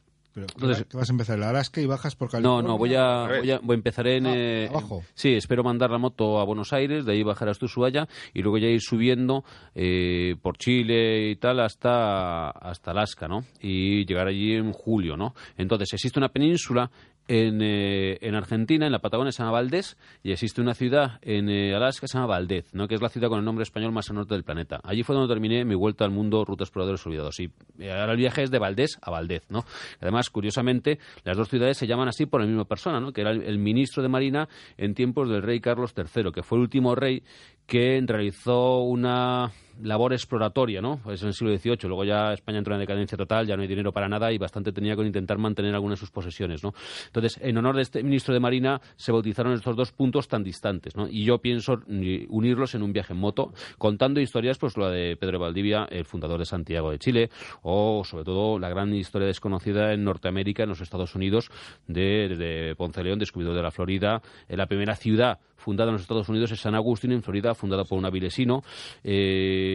Pero, Entonces- ¿qué vas a empezar en Alaska y bajas por No, California? no, voy a, voy a, voy a empezar en... Ah, eh, abajo. sí, espero mandar la moto a Buenos Aires, de ahí bajar hasta Ushuaia y luego ya ir subiendo eh, por Chile y tal hasta, hasta Alaska, ¿no? Y llegar allí en julio, ¿no? Entonces, existe una península en, eh, en Argentina, en la Patagonia, se llama Valdés, y existe una ciudad en eh, Alaska que se llama Valdez, ¿no? que es la ciudad con el nombre español más al norte del planeta. Allí fue donde terminé mi vuelta al mundo Ruta Exploradores Olvidados. Y eh, ahora el viaje es de Valdés a Valdez. ¿no? Además, curiosamente, las dos ciudades se llaman así por la misma persona, ¿no? que era el, el ministro de Marina en tiempos del rey Carlos III, que fue el último rey que realizó una labor exploratoria, ¿no? Pues en el siglo XVIII. Luego ya España entró en decadencia total, ya no hay dinero para nada y bastante tenía con intentar mantener algunas de sus posesiones, ¿no? Entonces, en honor de este ministro de Marina, se bautizaron estos dos puntos tan distantes, ¿no? Y yo pienso unirlos en un viaje en moto, contando historias, pues la de Pedro Valdivia, el fundador de Santiago de Chile, o sobre todo la gran historia desconocida en Norteamérica, en los Estados Unidos, de, Ponce León, descubridor de la Florida, la primera ciudad fundada en los Estados Unidos es San Agustín, en Florida, fundada por un avilesino. Eh,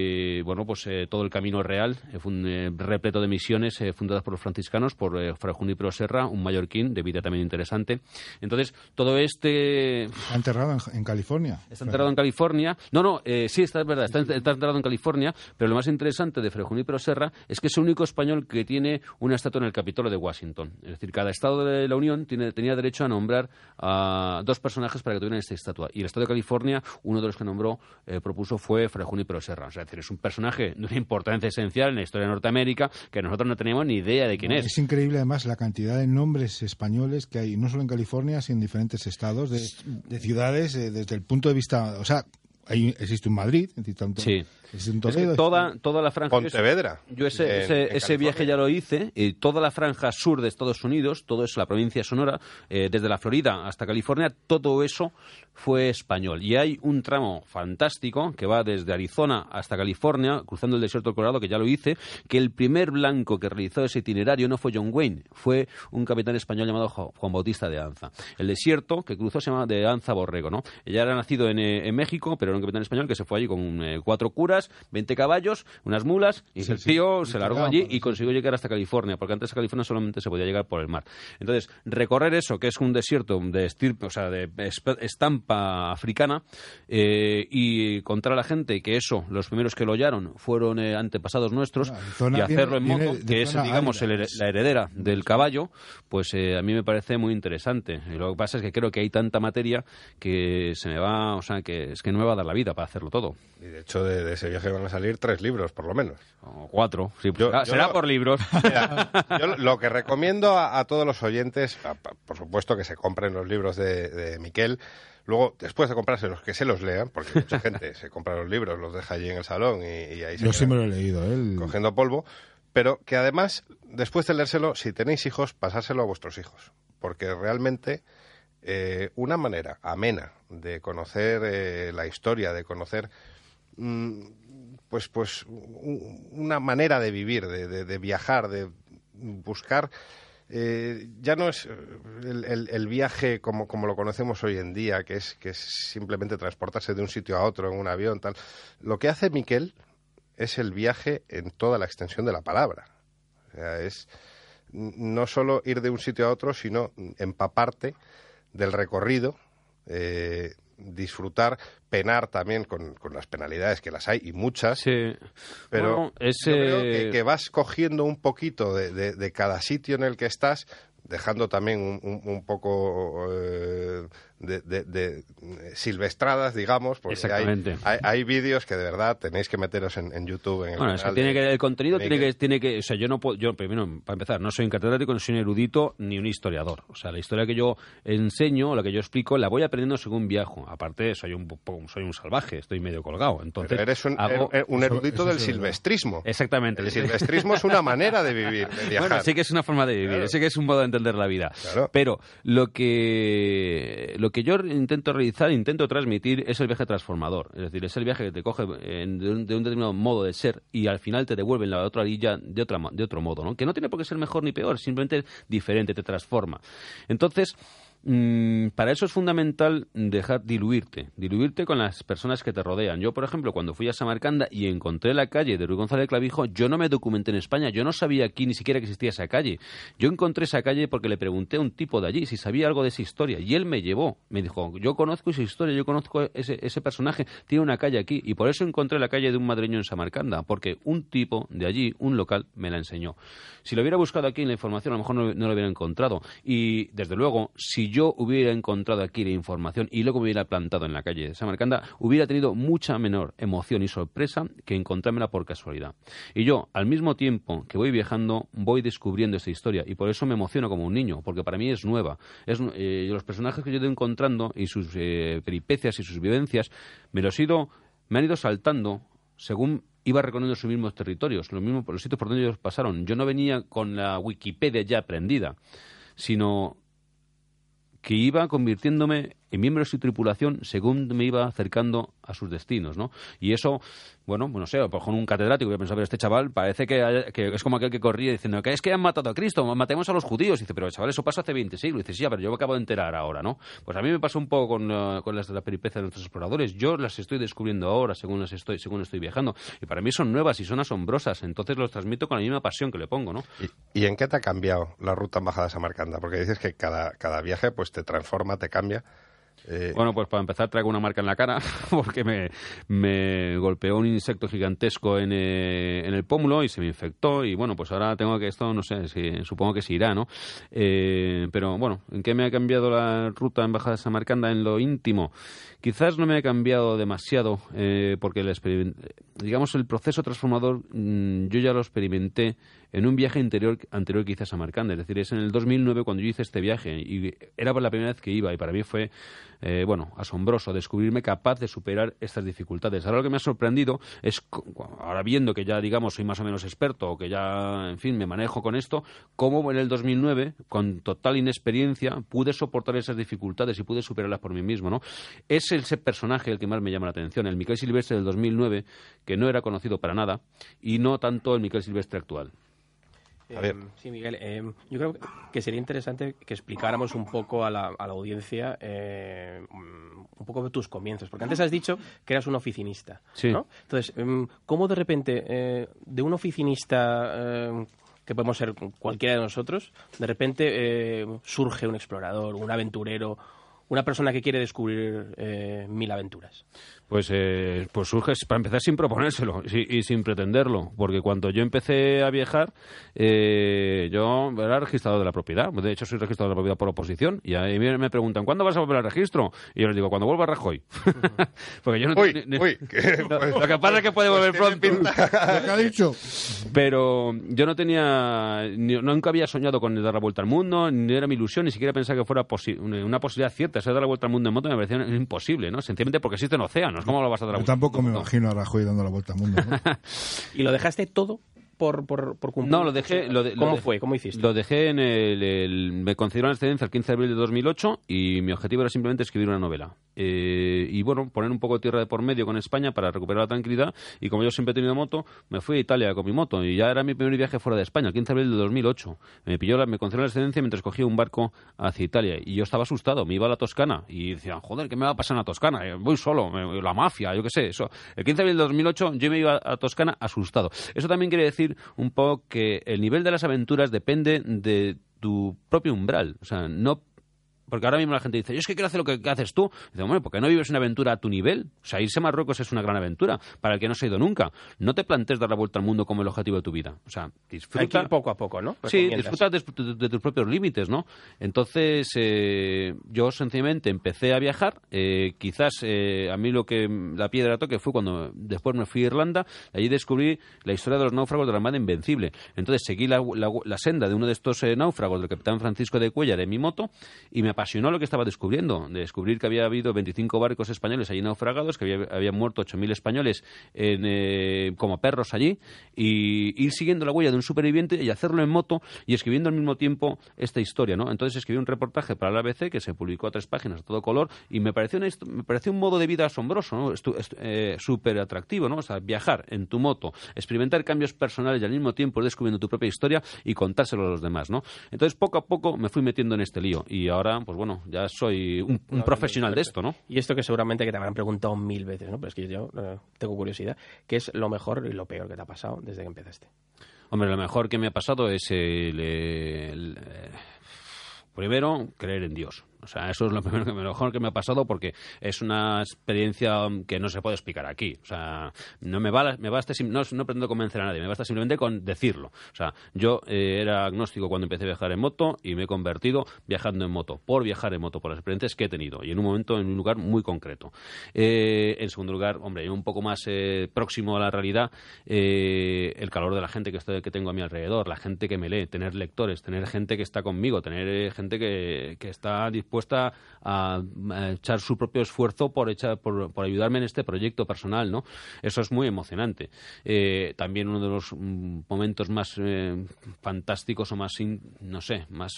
bueno, pues eh, todo el camino real, eh, fun- eh, repleto de misiones eh, fundadas por los franciscanos, por eh, Fray Junípero Serra, un mallorquín de vida también interesante. Entonces, todo este Está enterrado en, en California. Está enterrado en California. No, no, eh, sí, está, es verdad, está, está enterrado en California, pero lo más interesante de Fray Junípero Serra es que es el único español que tiene una estatua en el Capitolio de Washington. Es decir, cada estado de la Unión tiene- tenía derecho a nombrar a dos personajes para que tuvieran esta estatua. Y el estado de California, uno de los que nombró, eh, propuso fue Fray Junípero Serra. O sea, decir, es un personaje de una importancia esencial en la historia de Norteamérica que nosotros no teníamos ni idea de quién es. Es increíble además la cantidad de nombres españoles que hay, no solo en California, sino en diferentes estados, de, de ciudades, eh, desde el punto de vista, o sea, hay, existe un Madrid, existe un, Sí. existe un Es que toda, toda la franja... Pontevedra. Yo ese, en- ese, en ese viaje ya lo hice, y toda la franja sur de Estados Unidos, todo es la provincia de Sonora, eh, desde la Florida hasta California, todo eso fue español. Y hay un tramo fantástico que va desde Arizona hasta California, cruzando el desierto del Colorado, que ya lo hice, que el primer blanco que realizó ese itinerario no fue John Wayne, fue un capitán español llamado Juan Bautista de Anza. El desierto que cruzó se llama de Anza Borrego, ¿no? Ella era nacido en, eh, en México, pero era un capitán español que se fue allí con eh, cuatro curas, 20 caballos, unas mulas, y el tío se largó allí y consiguió llegar hasta California, porque antes a California solamente se podía llegar por el mar. Entonces, recorrer eso, que es un desierto de estirpe, o sea, de estampa africana, eh, y contar a la gente que eso, los primeros que lo hallaron fueron eh, antepasados nuestros, y hacerlo en moto, que es, digamos, el la heredera del caballo, pues eh, a mí me parece muy interesante. Y lo que pasa es que creo que hay tanta materia que se me va, o sea, que es que no me va a dar la vida para hacerlo todo. Y de hecho, de, de ese viaje van a salir tres libros, por lo menos. O cuatro. Sí, Yo- será yo será lo- por libros. Mira, yo lo que recomiendo a, a todos los oyentes, a- por supuesto que se compren los libros de, de Miquel. Luego, después de comprárselos, que se los lean, porque mucha gente se compra los libros, los deja allí en el salón y, y ahí se Yo sí me lo he leído, ¿eh? El- cogiendo polvo. Pero que además, después de leérselo, si tenéis hijos, pasárselo a vuestros hijos. Porque realmente eh, una manera amena de conocer eh, la historia, de conocer mm, pues pues una manera de vivir, de, viajar, de buscar eh, ya no es el, viaje como, como lo conocemos hoy en día, que es, que es simplemente transportarse de un sitio a otro en un avión, tal. Lo que hace Miquel es el viaje en toda la extensión de la palabra. O sea, es no solo ir de un sitio a otro, sino empaparte del recorrido, eh, disfrutar, penar también con, con las penalidades que las hay y muchas, Sí. pero Bueno, es, yo creo que, que vas cogiendo un poquito de, de- de cada sitio en el que estás, dejando también un, un- un poco eh, de, de- de, eh, silvestradas, digamos, porque hay, Exactamente. hay, hay vídeos que de verdad tenéis que meteros en, en YouTube. En el Bueno, es que canal tiene de- que el contenido tiene que tiene que, o sea, yo no puedo, yo primero para empezar, no soy un catedrático, no soy un erudito ni un historiador. O sea, la historia que yo enseño, la que yo explico, la voy aprendiendo según viajo. Aparte, soy un soy un salvaje, estoy medio colgado. Entonces, Pero eres un, hago- er- un erudito eso del silvestrismo. exactamente. El silvestrismo es una manera de vivir, de viajar. Bueno, sí que es una forma de vivir, Claro. sí que es un modo de entender la vida. Claro. Pero lo que lo que yo intento realizar, intento transmitir es el viaje transformador. Es decir, es el viaje que te coge en- de, un, de un determinado modo de ser y al final te devuelve en la otra orilla de, otra, de otro modo, ¿no? Que no tiene por qué ser mejor ni peor, simplemente diferente, te transforma. Entonces, Mm, para eso es fundamental dejar diluirte, diluirte con las personas que te rodean. Yo, por ejemplo, cuando fui a Samarcanda y encontré la calle de Ruy González Clavijo, yo no me documenté en España, yo no sabía aquí ni siquiera que existía esa calle. Yo encontré esa calle porque le pregunté a un tipo de allí si sabía algo de esa historia y él me llevó, me dijo, yo conozco esa historia, yo conozco ese, ese personaje, tiene una calle aquí y por eso encontré la calle de un madrileño en Samarcanda, porque un tipo de allí, un local, me la enseñó. Si lo hubiera buscado aquí en la información, a lo mejor no, no lo hubiera encontrado. Y, desde luego, si yo hubiera encontrado aquí la información y luego me hubiera plantado en la calle de Samarcanda, hubiera tenido mucha menor emoción y sorpresa que encontrármela por casualidad. Y yo, al mismo tiempo que voy viajando, voy descubriendo esta historia. Y por eso me emociono como un niño, porque para mí es nueva. Eh, los personajes que yo he ido encontrando y sus eh, peripecias y sus vivencias, me los he ido, me han ido saltando según iba recorriendo sus mismos territorios, los mismos los sitios por donde ellos pasaron. Yo no venía con la Wikipedia ya aprendida, sino que iba convirtiéndome en miembro de su tripulación según me iba acercando a sus destinos, ¿no? Y eso, bueno, pues no sé, por ejemplo, un catedrático hubiera pensado, pero este chaval parece que, que es como aquel que corría diciendo que es que han matado a Cristo, matemos a los judíos. Y dice, pero chaval, eso pasó hace 20 siglos. Y dice, sí, pero yo me acabo de enterar ahora, ¿no? Pues a mí me pasó un poco con, eh, con las, las peripecias de nuestros exploradores. Yo las estoy descubriendo ahora según las estoy, según estoy viajando. Y para mí son nuevas y son asombrosas. Entonces los transmito con la misma pasión que le pongo, ¿no? ¿Y, y en qué te ha cambiado la ruta en bajada a Samarcanda? Porque dices que cada, cada viaje pues te transforma, te cambia. Eh, Bueno, pues para empezar traigo una marca en la cara porque me, me golpeó un insecto gigantesco en, eh, en el pómulo y se me infectó y bueno, pues ahora tengo que esto, no sé, si, supongo que se irá, ¿no? Eh, pero bueno, ¿en qué me ha cambiado la ruta en Bajada de Samarcanda en lo íntimo? Quizás no me ha cambiado demasiado eh, porque el digamos el proceso transformador mm, yo ya lo experimenté en un viaje interior, anterior que hice a Samarcanda. Es decir, es en el 2009 cuando yo hice este viaje y era la primera vez que iba y para mí fue, eh, bueno, asombroso descubrirme capaz de superar estas dificultades. Ahora lo que me ha sorprendido es, ahora viendo que ya, digamos, soy más o menos experto o que ya, en fin, me manejo con esto, cómo en el 2009, con total inexperiencia, pude soportar esas dificultades y pude superarlas por mí mismo, ¿no? Es ese personaje el que más me llama la atención, el Miquel Silvestre del 2009, que no era conocido para nada, y no tanto el Miquel Silvestre actual. A ver. Eh, sí, Miguel, eh, yo creo que sería interesante que explicáramos un poco a la, a la audiencia eh, un poco de tus comienzos, porque antes has dicho que eras un oficinista, Sí. ¿no? Entonces, em, ¿cómo de repente eh, de un oficinista em, que podemos ser cualquiera de nosotros, de repente eh, surge un explorador, un aventurero, una persona que quiere descubrir eh, mil aventuras? Pues, eh, pues surge, para empezar, sin proponérselo y, y sin pretenderlo. Porque cuando yo empecé a viajar, eh, yo era registrador de la propiedad. De hecho, soy registrador de la propiedad por oposición. Y ahí me me preguntan, ¿cuándo vas a volver al registro? Y yo les digo, cuando vuelva Rajoy. porque yo no Uy, ni- ni- uy, que- Lo, pues- lo que pasa es que puede volver pues tiene pronto. ¿Lo que ha dicho? Pero yo no tenía, ni- nunca había soñado con dar la vuelta al mundo, ni era mi ilusión, ni siquiera pensaba que fuera posi- una una posibilidad cierta. De dar la vuelta al mundo en moto me parecía imposible, ¿no? Sencillamente porque existen océanos. ¿Cómo lo vas a dar la Yo vuelta? tampoco me No. imagino a Rajoy dando la vuelta al mundo. ¿no? ¿Y lo dejaste todo por, por, por cumplir? No, lo dejé. Lo de- ¿Cómo lo de- fue? ¿Cómo hiciste? Lo dejé en el, el- Me concedieron la excedencia el 15 de abril de 2008 y mi objetivo era simplemente escribir una novela. Eh, y bueno, poner un poco de tierra de por medio con España para recuperar la tranquilidad. Y como yo siempre he tenido moto, me fui a Italia con mi moto. Y ya era mi primer viaje fuera de España, el 15 de abril de 2008. Me pilló la, me concedieron la excedencia mientras cogía un barco hacia Italia. Y yo estaba asustado. Me iba a la Toscana. Y decía, joder, ¿qué me va a pasar en la Toscana? Eh, Voy solo, la mafia, yo qué sé. Eso. El 15 de abril de 2008 yo me iba a Toscana asustado. Eso también quiere decir un poco que el nivel de las aventuras depende de tu propio umbral. O sea, no porque ahora mismo la gente dice, yo es que quiero hacer lo que, que haces tú. Dice, bueno, ¿por qué no vives una aventura a tu nivel? O sea, irse a Marruecos es una gran aventura, para el que no se ha ido nunca. No te plantees dar la vuelta al mundo como el objetivo de tu vida. O sea, disfruta. Hay que ir poco a poco, ¿no? Sí, disfruta de, de- de tus propios límites, ¿no? Entonces, eh, yo sencillamente empecé a viajar. eh, quizás eh, a mí lo que la piedra toque fue cuando después me fui a Irlanda. y Allí descubrí la historia de los náufragos de la Armada Invencible. Entonces, seguí la, la- la senda de uno de estos eh, náufragos, del capitán Francisco de Cuellar, en mi moto, y me apasionó lo que estaba descubriendo. De descubrir que había habido 25 barcos españoles allí naufragados, que había, habían muerto 8.000 españoles en, eh, como perros allí, y ir siguiendo la huella de un superviviente y hacerlo en moto y escribiendo al mismo tiempo esta historia, ¿no? Entonces escribí un reportaje para la ABC que se publicó a tres páginas a todo color y me pareció, me pareció un modo de vida asombroso, ¿no? Eh, Súper atractivo, ¿no? O sea, viajar en tu moto, experimentar cambios personales y al mismo tiempo descubriendo tu propia historia y contárselo a los demás, ¿no? Entonces poco a poco me fui metiendo en este lío y ahora, pues bueno, ya soy un, un profesional de esto, ¿no? Y esto que seguramente que te habrán preguntado mil veces, ¿no? Pero es que yo eh, tengo curiosidad. ¿Qué es lo mejor y lo peor que te ha pasado desde que empezaste? Hombre, lo mejor que me ha pasado es el, el, eh, primero creer en Dios. O sea, eso es lo primero que mejor que me ha pasado porque es una experiencia que no se puede explicar aquí. O sea, no me, va, me basta, no, no pretendo convencer a nadie, me basta simplemente con decirlo. O sea, yo eh, era agnóstico cuando empecé a viajar en moto y me he convertido viajando en moto, por viajar en moto, por las experiencias que he tenido y en un momento, en un lugar muy concreto. Eh, en segundo lugar, hombre, un poco más eh, próximo a la realidad, eh, el calor de la gente que, estoy- que tengo a mi alrededor, la gente que me lee, tener lectores, tener gente que está conmigo, tener eh, gente que, que está dispuesta a, echar su propio esfuerzo por, echar, por, por ayudarme en este proyecto personal, ¿no? Eso es muy emocionante. Eh, también uno de los mm, momentos más eh, fantásticos o más, no sé, más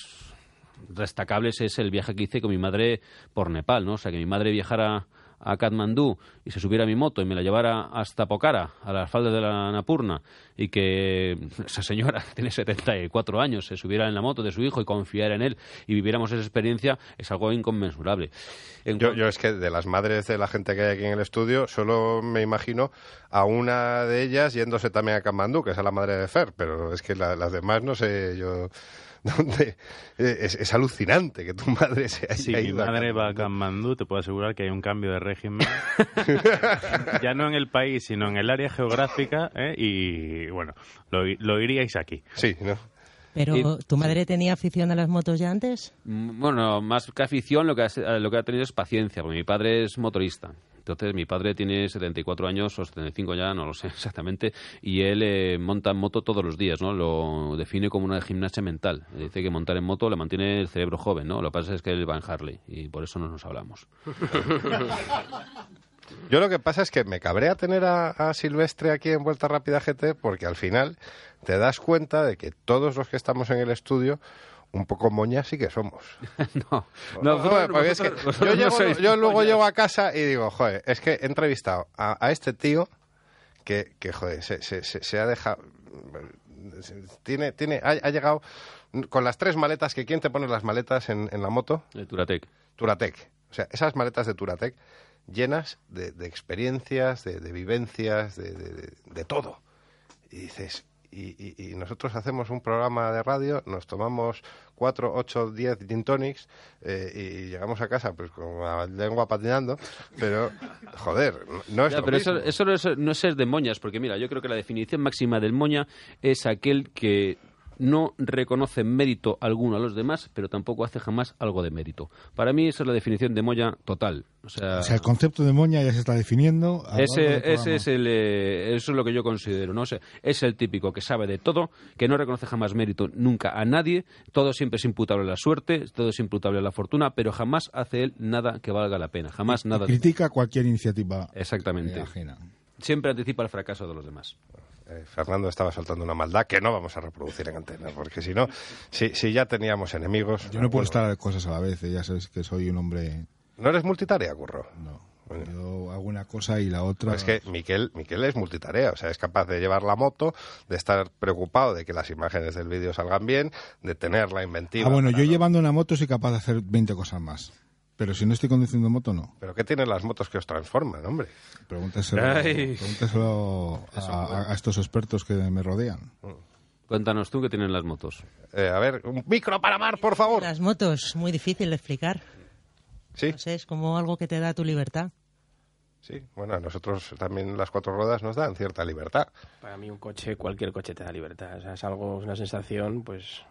destacables es el viaje que hice con mi madre por Nepal, ¿no? O sea, que mi madre viajara a Katmandú y se subiera a mi moto y me la llevara hasta Pokhara, a las faldas de la Napurna, y que esa señora, que tiene 74 años, se subiera en la moto de su hijo y confiara en él y viviéramos esa experiencia, es algo inconmensurable. En Yo, yo es que de las madres de la gente que hay aquí en el estudio, solo me imagino a una de ellas yéndose también a Kamandú, que es a la madre de Fer, pero es que la- las demás no sé yo dónde. Eh, Es, es alucinante que tu madre se haya Si mi ido a madre va a. Katmandú, te puedo asegurar que hay un cambio de régimen. ya no en el país, sino en el área geográfica. ¿eh? Y bueno, lo, lo iríais aquí. Sí, ¿no? Pero, ¿tu madre tenía afición a las motos ya antes? Mm, Bueno, más que afición, lo que, ha, lo que ha tenido es paciencia, porque mi padre es motorista. Entonces, mi padre tiene 74 años o 75 ya, no lo sé exactamente, y él eh, monta en moto todos los días, ¿no? Lo define como una gimnasia mental. Dice que montar en moto le mantiene el cerebro joven, ¿no? Lo que pasa es que él va en Harley, y por eso no nos hablamos. Yo lo que pasa es que me tener a, a Silvestre aquí en Vuelta Rápida GT porque al final te das cuenta de que todos los que estamos en el estudio un poco moñas sí que somos. no, No, vosotros- porque es que vosotros- vosotros yo, no llego- yo luego llego a casa y digo, joder, es que he entrevistado a, a este tío que, que joder, se, se- se- se ha dejado... Tiene, tiene, ha, ha llegado con las tres maletas, que ¿quién te pone las maletas en, en la moto? El Turatec. Turatec. O sea, esas maletas de Turatec llenas de, de experiencias, de, de vivencias, de, de- de- de todo. Y dices, y, y- y nosotros hacemos un programa de radio, nos tomamos cuatro, ocho, diez gin tonics eh, y llegamos a casa pues con la lengua patinando, pero joder, no- es Ya, lo pero eso, mismo. eso no, es, no es ser de moñas, porque mira, yo creo que la definición máxima del moña es aquel que no reconoce mérito alguno a los demás, pero tampoco hace jamás algo de mérito. Para mí esa es la definición de moña total. O sea, O sea, el concepto de moña ya se está definiendo. ese, ese es el, eh, eso es lo que yo considero, ¿no? O sea, es el típico que sabe de todo, que no reconoce jamás mérito nunca a nadie, todo siempre es imputable a la suerte, todo es imputable a la fortuna, pero jamás hace él nada que valga la pena, jamás nada. Critica cualquier iniciativa Exactamente. eh, ajena. Siempre anticipa el fracaso de los demás. Eh, Fernando estaba soltando una maldad que no vamos a reproducir en antena, porque si no, si, si ya teníamos enemigos... Yo no puedo bueno, estar cosas a la vez, eh, ya sabes que soy un hombre... ¿No eres multitarea, Curro? No, yo hago una cosa y la otra... Pues es que Miquel, Miquel es multitarea, o sea, es capaz de llevar la moto, de estar preocupado de que las imágenes del vídeo salgan bien, de tener la inventiva. Ah, bueno, yo no- llevando una moto soy capaz de hacer 20 cosas más. Pero si no estoy conduciendo moto, no. ¿Pero qué tienen las motos que os transforman, hombre? Pregúntaselo, a, a- a estos expertos que me rodean. Cuéntanos tú qué tienen las motos. Eh, a ver, un micro para Mar, por favor. Las motos, muy difícil de explicar. Sí, No sé, es como algo que te da tu libertad. sí. Bueno, a nosotros también las cuatro ruedas nos dan cierta libertad. Para mí un coche, cualquier coche te da libertad. O sea, es algo, es una sensación, pues,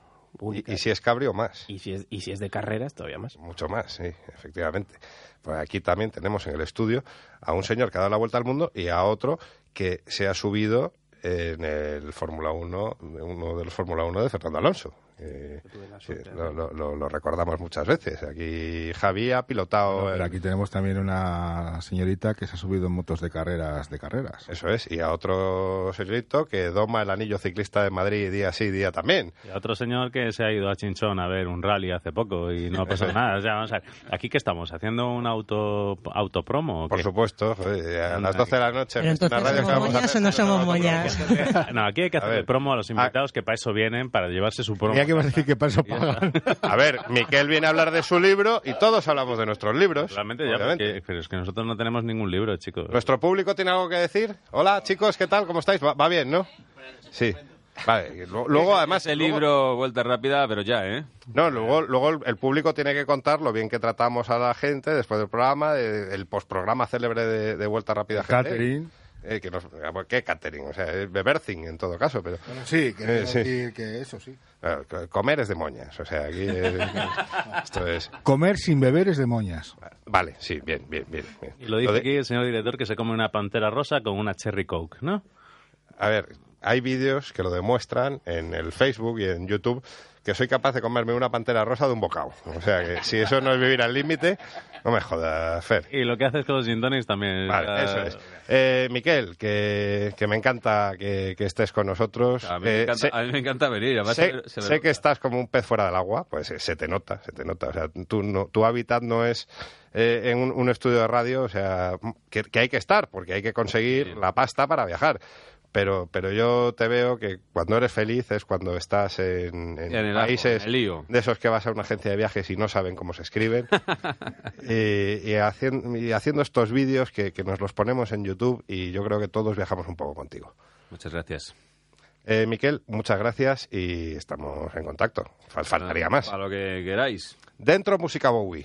única. y si es cabrio, más. Y si es, y si es de carreras, todavía más. Mucho más, sí, efectivamente. Pues aquí también tenemos en el estudio a un señor que ha dado la vuelta al mundo y a otro que se ha subido en el Fórmula 1, uno de los Fórmula 1 de Fernando Alonso. Eh, sí, lo, lo- lo- recordamos muchas veces. Aquí Javi ha pilotado. Pero el- aquí tenemos también una señorita que se ha subido en motos de carreras de carreras. Eso es, y a otro señorito que doma el anillo ciclista de Madrid día sí, día también. Y a otro señor que se ha ido a Chinchón a ver un rally hace poco y no ha pasado nada. O sea, vamos a ver, ¿aquí qué estamos? ¿Haciendo un auto autopromo? o Por supuesto, joder, a las 12 de la noche. Pero la entonces radio que somos moñas o no somos moñas. No, aquí hay que A hacer ver. promo a los invitados que para eso vienen, para llevarse su promo. Que vas a decir que para eso pagan. A ver, Miquel viene a hablar de su libro y todos hablamos de nuestros libros. Realmente ya, porque- pero es que nosotros no tenemos ningún libro, chicos. ¿Nuestro público tiene algo que decir? Hola, chicos, ¿qué tal? ¿Cómo estáis? ¿Va, va bien, no? Sí. Vale, luego además... Luego- libro, vuelta rápida, pero ya, ¿eh? No, luego, luego el- el público tiene que contar lo bien que tratamos a la gente después del programa, de- el postprograma célebre de, de Vuelta Rápida GT. Catering. Eh, que ¿Qué catering? O sea, es bebercing en todo caso, pero... Sí, que, Eh, sí. decir que eso sí. Claro, comer es de moñas, o sea, aquí... eh, esto es... Comer sin beber es de moñas. Vale, sí, bien, bien, bien. bien. Y lo dice de- aquí el señor director que se come una pantera rosa con una cherry coke, ¿no? A ver, hay vídeos que lo demuestran en el Facebook y en YouTube que soy capaz de comerme una pantera rosa de un bocado. O sea que si eso no es vivir al límite, no me jodas, Fer. Y lo que haces con los gin también. Vale, eso es. Eh, Miquel, que, que me encanta que, que estés con nosotros. A mí, me, Eh, encanta, sé- a mí me encanta venir. Además, sé, se- se sé ve- que estás como un pez fuera del agua, pues eh, se te nota, se te nota. O sea, tu, no- tu hábitat no es eh, en un, un estudio de radio, o sea, que, que hay que estar, porque hay que conseguir la pasta para viajar. Pero, pero yo te veo que cuando eres feliz es cuando estás en, en En el ajo, países en el lío. de esos que vas a una agencia de viajes y no saben cómo se escriben. y, y haciendo, y haciendo estos vídeos que, que nos los ponemos en YouTube y yo creo que todos viajamos un poco contigo. Muchas gracias. Eh, Miquel, muchas gracias y estamos en contacto. Fal- faltaría más. Para lo que queráis. Dentro música Bowie.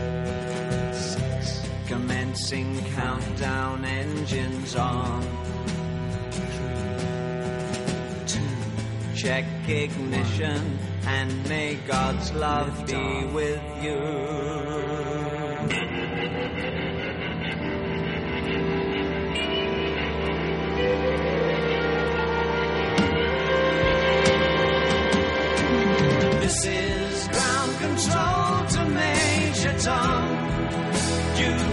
commencing countdown engines on. Two, check ignition and may God's love be with you. This is ground control to Major Tom. You've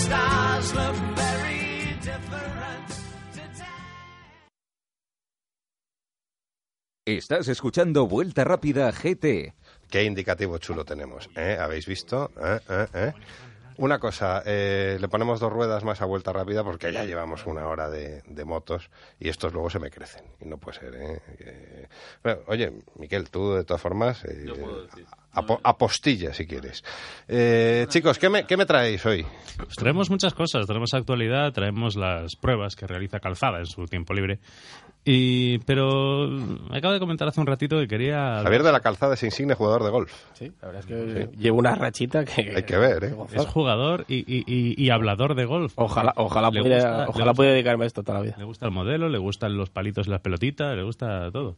stars look very different today. Estás escuchando Vuelta Rápida GT. Qué indicativo chulo tenemos, ¿eh? ¿Habéis visto? ¿Eh? ¿Eh? ¿Eh? Una cosa, eh, le ponemos dos ruedas más a vuelta rápida porque ya llevamos una hora de, de motos y estos luego se me crecen. Y no puede ser, ¿eh? Eh, bueno, oye, Miquel, tú de todas formas, eh, apo- apostilla si quieres. Eh, chicos, ¿qué me, ¿qué me traéis hoy? Pues traemos muchas cosas, traemos actualidad, traemos las pruebas que realiza Calzada en su tiempo libre. Y, pero me acabo de comentar hace un ratito que quería... Javier de la Calzada es insigne jugador de golf. Sí, la verdad es que llevo una rachita que... Hay que ver, ¿eh? Es jugador y, y- y- y hablador de golf. Ojalá, ojalá, Le pudiera, gusta- ojalá gusta- pudiera dedicarme a esto toda la vida. Le gusta el modelo, le gustan los palitos y las pelotitas, le gusta todo.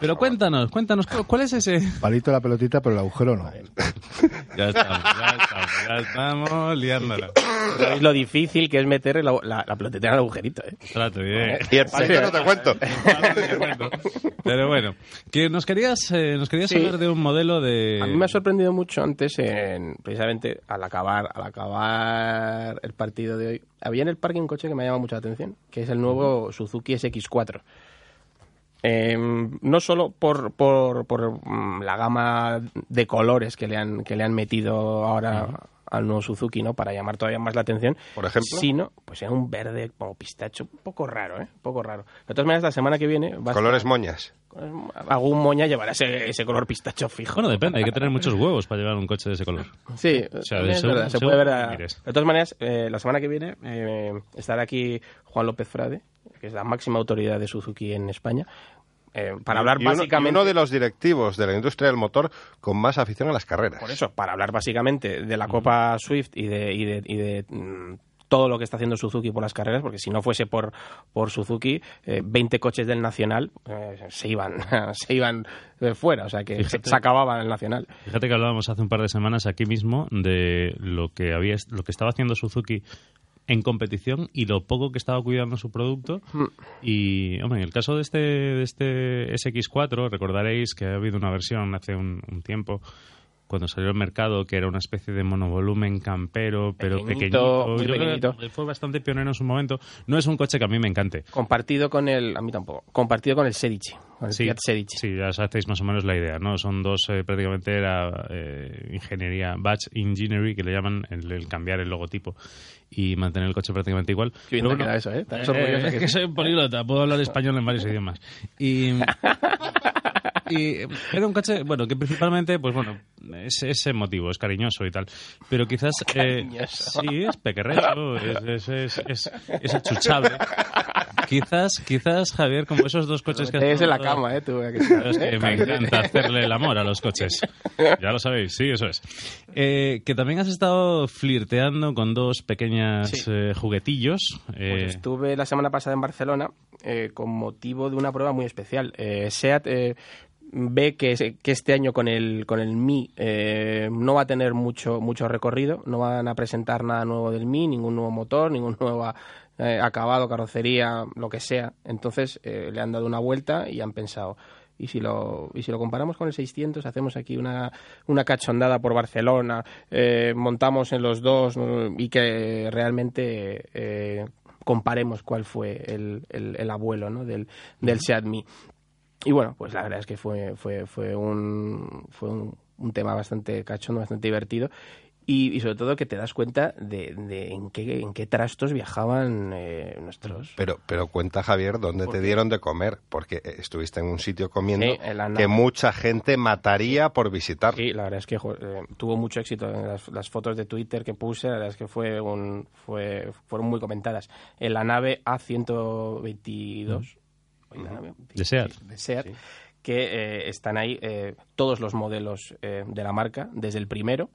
Pero cuéntanos, cuéntanos, ¿cu- ¿cuál es ese...? Palito la pelotita, pero el agujero no. Ya estamos, ya estamos, ya estamos liándola. ¿Sabéis lo difícil que es meter la, la, la pelotita en el agujerito? ¿eh? Trato bien. Y el palito no te cuento. Pero bueno, que nos querías, eh, nos querías Sí. hablar de un modelo de... A mí me ha sorprendido mucho antes, en, precisamente al acabar, al acabar el partido de hoy. Había en el parque un coche que me ha llamado mucho la atención, que es el nuevo Suzuki SX4. Eh, no solo por, por, por, mm, la gama de colores que le han, que le han metido ahora al nuevo Suzuki, ¿no? Para llamar todavía más la atención. Por ejemplo. Sino, pues era un verde como pistacho, un poco raro, ¿eh? Un poco raro. De todas maneras, la semana que viene... Va a Colores estar- moñas. algún moña llevará ese, ese color pistacho fijo. Bueno, depende, hay que tener muchos huevos para llevar un coche de ese color. Sí, O sea, de es verdad, se puede ver. a-. De todas maneras, eh, la semana que viene eh, estará aquí Juan López Frade, que es la máxima autoridad de Suzuki en España, eh, para hablar Y uno- y básicamente. uno de los directivos de la industria del motor con más afición a las carreras. Por eso, para hablar básicamente de la Copa Swift y de, y de, y de, mm, todo lo que está haciendo Suzuki por las carreras, porque si no fuese por, por Suzuki, eh, 20 coches del Nacional eh, se iban, se iban eh, fuera, o sea que Fíjate. se acababa el Nacional. Fíjate que hablábamos hace un par de semanas aquí mismo de lo que había lo que estaba haciendo Suzuki en competición y lo poco que estaba cuidando su producto. Y, hombre, en el caso de este, de este SX4, recordaréis que ha habido una versión hace un, un tiempo cuando salió al mercado que era una especie de monovolumen campero pero Pequeñito, pequeñito, Yo creo que pequeñito. fue bastante pionero en su momento. No es un coche que a mí me encante. Compartido con el, a mí tampoco, compartido con el Serici, Sí, ya os hacéis más o menos la idea, ¿no? Son dos, eh, prácticamente era eh, ingeniería, batch engineering, que le llaman el, el cambiar el logotipo y mantener el coche prácticamente igual. Qué bien te queda eso, ¿eh? Eh, es que soy políglota, puedo hablar español en varios idiomas. Y, y era un coche, bueno, que principalmente, pues bueno, es, es emotivo, es cariñoso y tal. Pero quizás... eh, sí, es pequerrecho, es, es, es, es, es achuchable. Quizás, quizás, Javier, como esos dos coches que has Es en la cama, ¿eh? Tú, que Claro, es que me encanta hacerle el amor a los coches. Ya lo sabéis, sí, eso es. Eh, que también has estado flirteando con dos pequeñas Sí. eh, juguetillos. Pues eh, estuve la semana pasada en Barcelona eh, con motivo de una prueba muy especial. Eh, SEAT eh, ve que, que este año con el, con el Mi eh, no va a tener mucho, mucho recorrido, no van a presentar nada nuevo del Mi, ningún nuevo motor, ningún nuevo eh, acabado, carrocería, lo que sea. Entonces eh, le han dado una vuelta y han pensado... Y si, lo, y si lo comparamos con el 600, hacemos aquí una, una cachondada por Barcelona, eh, montamos en los dos ¿no? y que realmente eh, comparemos cuál fue el, el- el abuelo ¿no? del, del Seat Mii. Y bueno, pues la verdad es que fue, fue, fue, un, fue un, un tema bastante cachondo, bastante divertido. Y, y sobre todo que te das cuenta de, de en, qué, en qué trastos viajaban eh, nuestros... Pero, pero cuenta, Javier, dónde ¿Por te qué? dieron de comer, porque eh, estuviste en un sitio comiendo Sí, que mucha gente mataría por visitar. Sí, la verdad es que eh, tuvo mucho éxito en las, las fotos de Twitter que puse, la verdad es que fue un, fue, fueron muy comentadas. En la nave A122, Oye, la nave- De Seat. de Seat, que eh, están ahí eh, todos los modelos eh, de la marca, desde el primero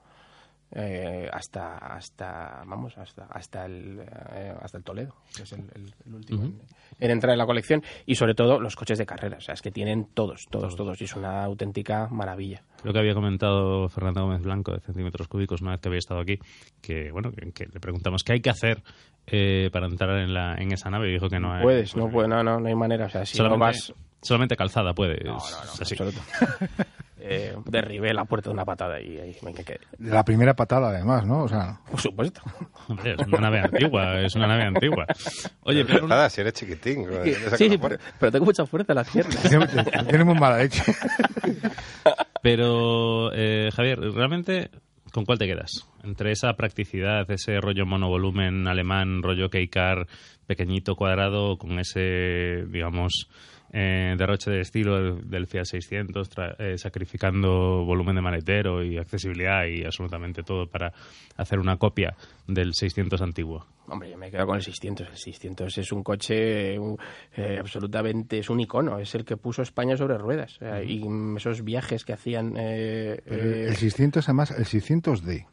eh, hasta hasta vamos hasta hasta el eh, hasta el Toledo que es el, el- el último en, en entrar en la colección y sobre todo los coches de carrera o sea es que tienen todos todos todos. y es una auténtica maravilla. Creo que había comentado Fernando Gómez Blanco de centímetros cúbicos una vez que había estado aquí que bueno que, que le preguntamos qué hay que hacer eh, para entrar en la en esa nave y dijo que no hay puedes no puede no no no hay manera o sea si no solamente, vas solamente calzada puede no, es no, así. eh, derribé la puerta de una patada y ahí me quedé la primera patada, además, ¿no? O sea, por supuesto Hombre, es una nave antigua es una nave antigua oye pero Nada, si eres chiquitín. sí, pero, pero tengo mucha fuerza en las piernas tiene, tiene muy mala leche. Pero, eh, Javier, realmente, ¿con cuál te quedas? Entre esa practicidad, ese rollo monovolumen alemán, rollo K-Car, pequeñito, cuadrado, con ese, digamos, eh, derroche de estilo del, del Fiat 600, tra- eh, sacrificando volumen de maletero y accesibilidad y absolutamente todo para hacer una copia del 600 antiguo. Hombre, yo me quedo con el 600. El 600 es un coche eh, eh, absolutamente, es un icono, es el que puso España sobre ruedas. O sea, Y esos viajes que hacían... eh, eh, El 600, además, el 600D.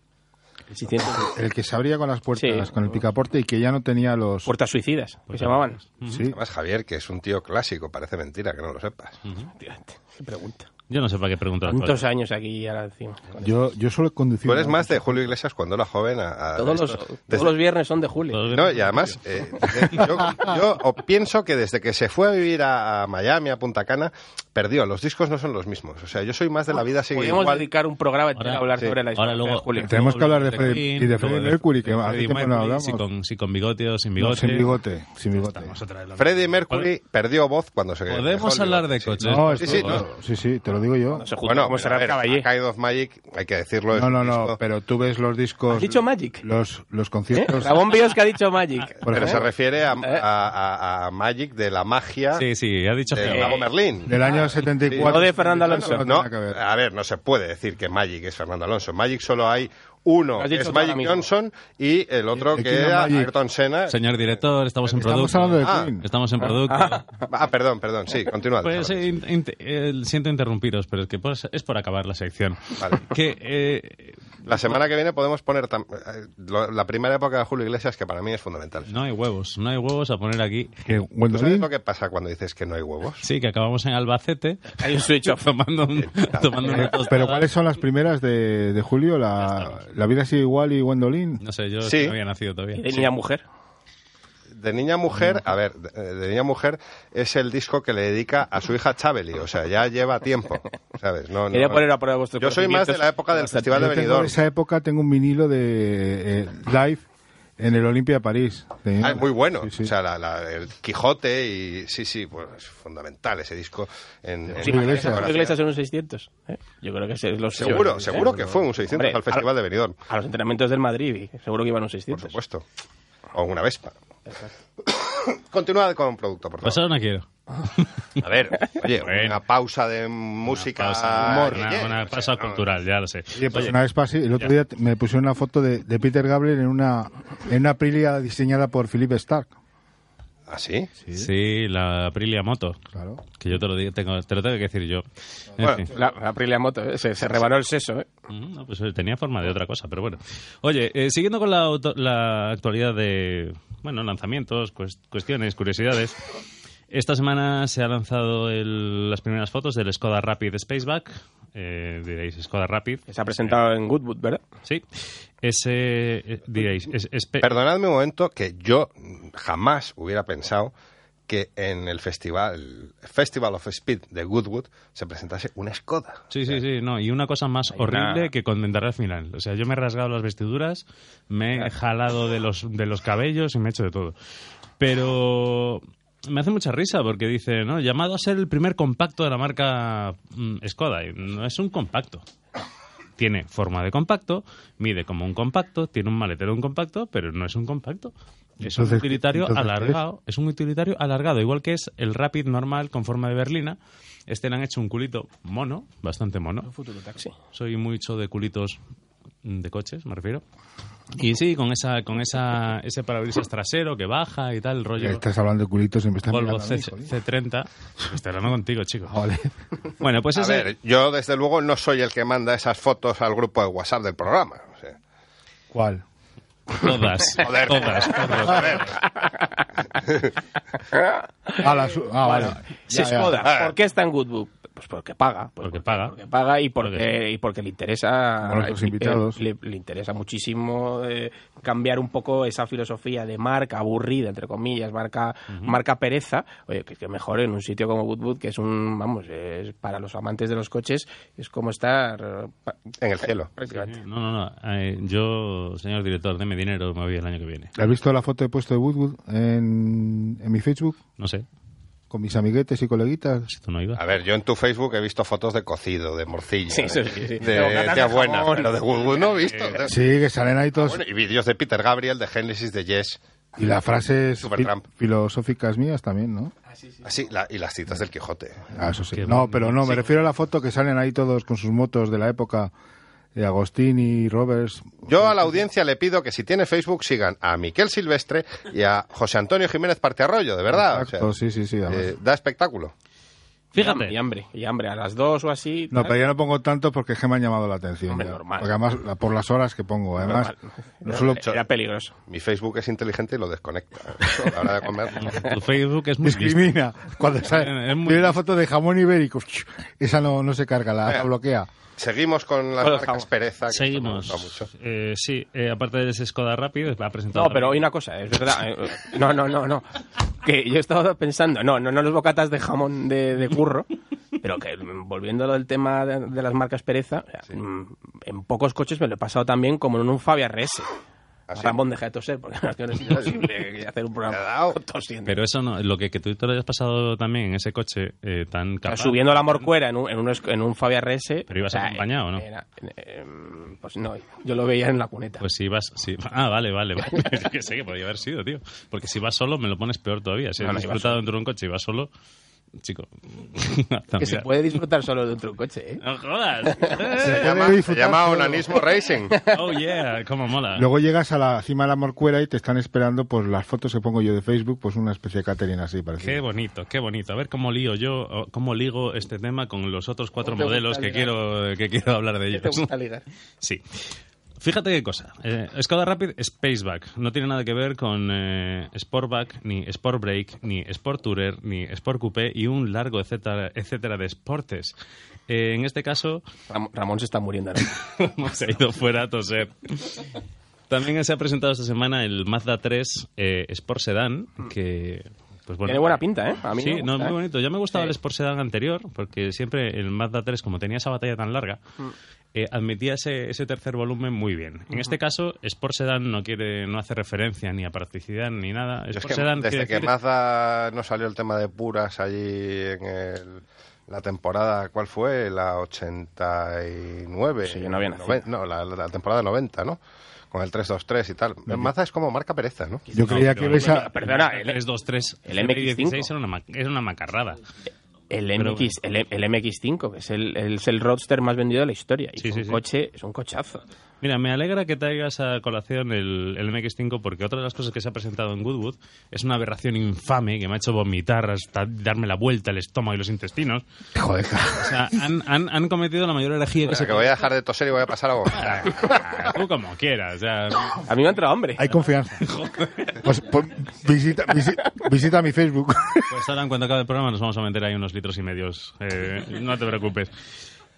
El 600 El que se abría con las puertas, Sí. con el picaporte y que ya no tenía los... puertas suicidas, que se llamaban. Sí. Además, Javier, que es un tío clásico, parece mentira que no lo sepas. Efectivamente, Qué pregunta. Yo no sé para qué preguntas. ¿Cuántos años aquí ahora encima? Yo, yo suelo conducir... Tú eres más de Julio Iglesias cuando era joven. A, a Todos los, esto. todos Desde- los viernes son de julio. No, y además, eh, yo, yo o- pienso que desde que se fue a vivir a, a Miami, a Punta Cana, perdió. Los discos no son los mismos. O sea, yo soy más de la vida sigue Podríamos igual. dedicar un programa entero a hablar sí. sobre la historia Ahora luego, de julio. Tenemos que hablar de Freddie- y de Freddie Mercury, que hace tiempo no Mercury, hablamos. Si con, si con bigote o sin No, bigote. sin bigote, sin bigote. Freddie. Mercury perdió voz cuando se Podemos hablar de coches. No, Sí, no. sí, sí, te lo digo yo. No se Bueno, como pero, será a ver, Caballé. Of Magic, hay que decirlo. es No, no, no, disco- pero tú ves los discos... ¿Has dicho Magic? Los, los ¿Eh? conciertos... Ramón Bios que ha dicho Magic. Pero se refiere a, ¿Eh? a- a- a Magic de la magia Sí, sí, ha dicho del que- mago Merlín. Del año 74. No de Fernando Alonso. No, a ver, no se puede decir que Magic es Fernando Alonso. Magic solo hay uno, es Magic. Johnson, y el otro ¿De que era Magic? Ayrton Senna. Señor director, estamos en Estamos producto. hablando de Ah. Queen. Estamos en producto. Ah, perdón, perdón, sí, continúa. Pues eh, in- in- eh, siento interrumpiros, pero es que pues, es por acabar la sección. Vale. Que eh, La semana que viene podemos poner tam- eh, lo- la primera época de Julio Iglesias, que para mí es fundamental. no hay huevos, no hay huevos a poner aquí. Que ¿Tú sabes lo que pasa cuando dices que no hay huevos? Sí, que acabamos en Albacete Hay un switch off. tomando, un, tomando una. Pero ¿cuáles son las primeras de, de Julio? La, la vida sigue igual y Gwendolyn. No sé, yo Sí. no había nacido todavía. De niña a mujer. De Niña a Mujer, a ver, de, de Niña a Mujer es el disco que le dedica a su hija Chabeli, o sea, ya lleva tiempo, ¿sabes? No, no- Quería poner a prueba vuestros Yo soy más de la época del Festival de Benidorm. de esa época tengo un vinilo de eh, live en el Olimpia de París. De- Ah, es muy bueno. Sí, sí. O sea, la- la- el Quijote y sí, sí, pues es fundamental ese disco. En, en Sí, la Iglesias. Iglesias, discografía. Iglesias en un 600. ¿eh? Yo creo que es los Seguro, seguro que fue un 600 Hombre, al Festival de Benidorm, A los entrenamientos del Madrid, seguro que iban un por 600. supuesto. O una Vespa. Continúa con un producto, por Pues favor. no quiero. A ver, oye, Bueno. una pausa de música. Pausa, humor, una, pausa no- cultural, ya lo sé. Oye, pues Oye, una vez pasé, el otro día me pusieron una foto de, de Peter Gabriel en una, en una Aprilia diseñada por Philippe Stark. ¿Ah, sí? Sí, la Aprilia Moto. Claro. Que yo te lo, digo, tengo, te lo tengo que decir yo. En Bueno, fin. La, la Aprilia Moto, ¿eh? se, se rebanó el seso. ¿eh? Mm, no, pues eh, tenía forma de otra cosa, pero bueno. Oye, eh, siguiendo con la, auto- la actualidad de, bueno, lanzamientos, cues- cuestiones, curiosidades. Esta semana se ha lanzado el- las primeras fotos del Skoda Rapid Spaceback. Eh, diréis, Skoda Rapid. Se ha presentado en Goodwood, ¿verdad? Sí. Ese, eh, diréis, es, es pe- Perdonadme un momento que yo jamás hubiera pensado que en el festival Festival of Speed de Goodwood se presentase una Skoda. Sí, sí, sí, no, y una cosa más horrible una- que comentar al final. O sea, yo me he rasgado las vestiduras, me he jalado de los, de los cabellos y me he hecho de todo. Pero me hace mucha risa porque dice, ¿no? Llamado a ser el primer compacto de la marca mm, Skoda. Y no es un compacto. tiene forma de compacto, mide como un compacto, tiene un maletero de un compacto, pero no es un compacto. Es un utilitario entonces, ¿qué es? alargado, es un utilitario alargado, igual que es el Rapid normal con forma de berlina. Este le han hecho un culito mono, bastante mono. Un futuro taxi. Soy mucho de culitos de coches, me refiero. Y sí, con esa con esa ese parabrisas trasero que baja y tal, el rollo Estás hablando de culitos y me estás Volvo mí, C, jolín. C30. Estoy hablando contigo, chico. Vale. Bueno, pues a ese... ver, yo desde luego no soy el que manda esas fotos al grupo de WhatsApp del programa. o sea. ¿Cuál? Todas, Joder. todas, todas. Ah, la su- ah, vale. Se Ya, ya. joda. Ah. ¿Por qué está en Goodbook? Pues porque paga. Pues Porque paga. Porque paga y porque, Porque y porque le interesa. Nuestros eh, invitados. Le, le interesa muchísimo eh, cambiar un poco esa filosofía de marca aburrida, entre comillas, marca, marca pereza. Oye, que, que mejor en un sitio como Goodwood, que es un. Vamos, es para los amantes de los coches, es como estar. En el cielo. prácticamente. No, no, no. Eh, yo, señor director, deme dinero, me voy el año que viene. ¿Has visto la foto que he puesto de Woodwood en, en mi Facebook? No sé, Con mis amiguetes y coleguitas. si tú no ibas. A ver, yo en tu Facebook he visto fotos de cocido, de morcilla, Sí, sí, de, sí, sí. de tía de buena, pero de Woodwood no he visto. Sí, que salen ahí todos. Bueno, y vídeos de Peter Gabriel, de Genesis, de Yes. Y las frases filosóficas mías también, ¿no? Así, la- y las citas del Quijote. Ah, eso sí. Qué No, pero no, me Sí. refiero a la foto que salen ahí todos con sus motos de la época. De Agostini, Roberts. Yo a la audiencia le pido que si tiene Facebook sigan a Miquel Silvestre y a José Antonio Jiménez Partearroyo, de verdad. o sea, Exacto, sí, sí, sí. eh, da espectáculo. Fíjate. Y hambre, y hambre. A las dos o así. No, tal. pero ya no pongo tanto porque es que me han llamado la atención. Hombre, normal. Porque además, por las horas que pongo. Además, Normal. no solo Era peligroso. Mi Facebook es inteligente y lo desconecta. A la hora de comer. Tu Facebook es muy listo. discrimina. Cuando sale muy- tiene la foto de jamón ibérico, esa no, no se carga, la, la bloquea. Seguimos con las el marcas pereza. que Seguimos. mucho. Eh, sí, eh, aparte de ese Skoda Rapid, ha presentado... No, pero hay una cosa, es verdad. eh, No, no, no, no. Que yo he estado pensando, no, no, no los bocatas de jamón de, de curro, pero que mm, volviendo a lo del tema de, de las marcas pereza, o sea, mm, en pocos coches me lo he pasado también como en un Fabia RS. ¿Ah, sí? Ramón, deja de toser, porque no, es imposible hacer un programa dado. tosiendo. Pero eso no, lo que, que tú te lo hayas pasado también en ese coche eh, tan O sea, capaz. subiendo la morcuera en un, en un, en un Fabia RS. Pero ibas o sea, acompañado, ¿no? era- eh, pues no, yo lo veía en la cuneta. Pues si vas... Si, ah, vale, vale, vale. Que sé que podía haber sido, tío. Porque si vas solo me lo pones peor todavía. Si No, has no, disfrutado dentro de un coche y vas solo... Chico... que se puede disfrutar solo de otro coche, ¿eh? ¡No jodas! Se llama, se llama todo. onanismo racing. ¡Oh, yeah! ¡Cómo mola! Luego llegas a la cima de la morcuera y te están esperando pues las fotos que pongo yo de Facebook, pues una especie de catering así, parece. Qué bonito, qué bonito. A ver cómo lío yo, o cómo ligo este tema con los otros cuatro ¿Cómo te modelos que ligar? quiero, que quiero hablar de ¿Qué ellos. te gusta ligar? Sí. Fíjate qué cosa. Eh, Skoda Rapid Spaceback no tiene nada que ver con eh, Sportback, ni Sportbrake, ni Sport Tourer, ni Sport Coupé y un largo etcétera, etcétera de sportes. Eh, en este caso, Ram- Ramón se está muriendo. ¿no? se ha ido fuera a toser. También se ha presentado esta semana el Mazda 3 eh, Sport Sedan, que... Pues bueno, Tiene buena pinta, ¿eh? A mí sí, me no, gusta, muy ¿eh? bonito. Ya me gustaba Sí. el Sport Sedan anterior, porque siempre el Mazda 3, como tenía esa batalla tan larga, Mm. Eh, admitía ese, ese tercer volumen muy bien. En este caso, Sport Sedan no quiere, no hace referencia ni a practicidad ni nada. Es Sport que Sedan desde que decir- Mazda no salió el tema de puras allí en el- la temporada, ¿cuál fue? La 89. Sí, yo no había nacido. Noven- no, la, la temporada 90, ¿no? Con el 323 y tal. Mazda es como marca pereza, ¿no? Yo creía que ves a... Perdona, el, 323. el el MX5. 16 era una, ma- era una macarrada. El MX, el, el MX5, que es el, el- es el roadster más vendido de la historia. Y Sí, es un sí. coche, es un cochazo. Mira, me alegra que traigas a colación el, el MX5 porque otra de las cosas que se ha presentado en Goodwood es una aberración infame que me ha hecho vomitar hasta darme la vuelta el estómago y los intestinos. Joder, O sea, han, han, han cometido la mayor herejía que O sea, se que voy a dejar de toser y voy a pasar a vomitar. Tú como quieras. O sea, A mí me ha entrado hambre. hay confianza. Pues, pues, visita, visi- visita mi Facebook. pues ahora en cuanto acabe el programa nos vamos a meter ahí unos litros y medios. Eh, no te preocupes.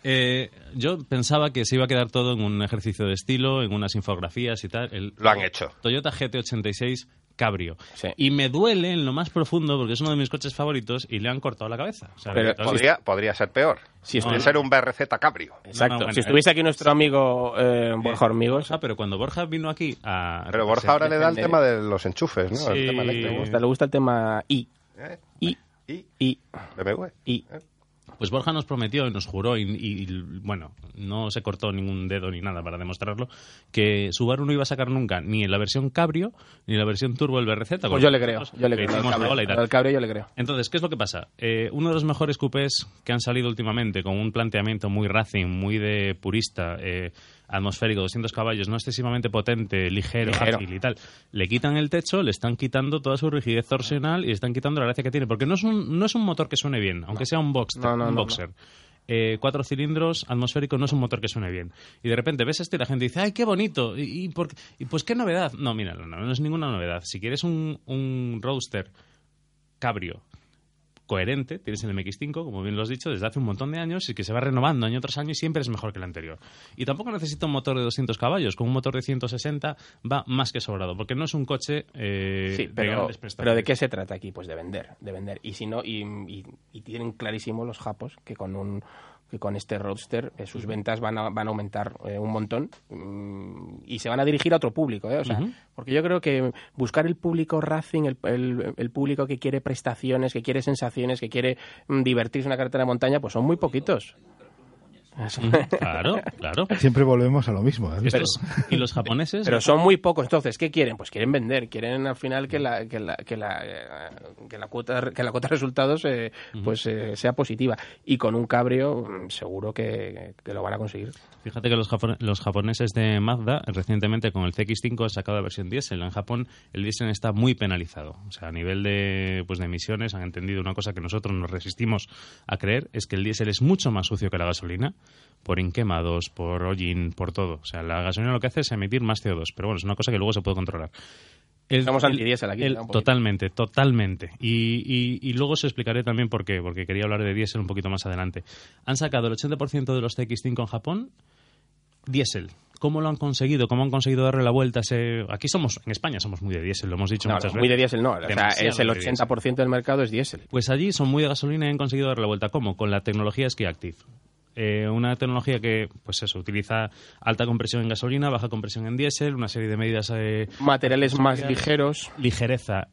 Eh, yo pensaba que se iba a quedar todo en un ejercicio de estilo, en unas infografías y tal. El Lo han hecho. Toyota GT86 Cabrio. Sí. Y me duele en lo más profundo porque es uno de mis coches favoritos y le han cortado la cabeza. O sea, Pero. Podría, podría ser peor. Si estuvi- ser un BRZ Cabrio. Exacto. No, no, bueno, si estuviese aquí nuestro amigo eh, Borja Hormigos, Borja, pero cuando Borja vino aquí a... Pero Borja ahora le da el tema de los enchufes, ¿no? Sí. El tema le eléctrico. gusta, le gusta el tema I. ¿Eh? I. Y I. BMW. I. Pues Borja nos prometió y nos juró, y, y, bueno, no se cortó ningún dedo ni nada para demostrarlo, que Subaru no iba a sacar nunca ni en la versión Cabrio ni en la versión Turbo el BRZ. Pues yo le creo, yo le creo. Al cabrio, cabrio yo le creo. Entonces, ¿qué es lo que pasa? Eh, uno de los mejores coupés que han salido últimamente, con un planteamiento muy racing, muy de purista, eh, atmosférico, 200 caballos, no excesivamente potente, ligero, Ligero. ágil y tal, le quitan el techo, le están quitando toda su rigidez torsional y le están quitando la gracia que tiene. Porque no es un, no es un motor que suene bien, aunque sea un, box, No, no, un boxer. Eh, cuatro cilindros, atmosférico, no es un motor que suene bien. Y de repente ves esto y la gente dice, ¡ay, qué bonito! ¿Y, y por y pues qué novedad? No, mira, no, no es ninguna novedad. Si quieres un, un roadster cabrio coherente, tienes el MX5, como bien lo has dicho, desde hace un montón de años y que se va renovando año tras año y siempre es mejor que el anterior. Y tampoco necesita un motor de 200 caballos, con un motor de 160 va más que sobrado, porque no es un coche eh, Sí, de pero, grandes prestaciones. pero ¿de qué se trata aquí? Pues de vender, de vender. Y si no, y, y- y tienen clarísimo los japos que con un que con este Roadster eh, sus ventas van a, van a aumentar eh, un montón mm, y se van a dirigir a otro público, ¿eh? O sea, porque yo creo que buscar el público racing, el, el- el público que quiere prestaciones, que quiere sensaciones, que quiere mm, divertirse en una carretera de montaña, pues son muy poquitos. Claro, claro. Siempre volvemos a lo mismo. ¿eh? Y los japoneses... Pero son muy pocos, entonces, ¿qué quieren? Pues quieren vender, quieren al final que la, que la, que la, eh, que la cuota que la cuota de resultados eh, pues eh, sea positiva. Y con un cabrio mm, seguro que, que lo van a conseguir. Fíjate que los, los japoneses de Mazda recientemente con el CX5 han sacado la versión diésel. En Japón el diésel está muy penalizado. O sea, a nivel de, pues de emisiones han entendido una cosa que nosotros nos resistimos a creer, es que el diésel es mucho más sucio que la gasolina por inquemados, por hollín, por todo. O sea, la gasolina lo que hace es emitir más CO2, pero bueno, es una cosa que luego se puede controlar. El- antidiésel aquí, totalmente, totalmente. Y, y- y luego os explicaré también por qué, porque quería hablar de diésel un poquito más adelante. Han sacado el 80% de los CX5 en Japón diésel. ¿Cómo lo han conseguido? ¿Cómo han conseguido darle la vuelta a ese...? Aquí somos, en España somos muy de diésel, lo hemos dicho No, muchas no, veces. muy de diésel no, o sea, es el de diésel. 80% del mercado es diésel. Pues allí son muy de gasolina y han conseguido darle la vuelta. ¿Cómo? Con la tecnología Ski Active. Eh, una tecnología que, pues eso, utiliza alta compresión en gasolina, baja compresión en diésel, una serie de medidas... eh, Materiales más ligeros. Ligereza,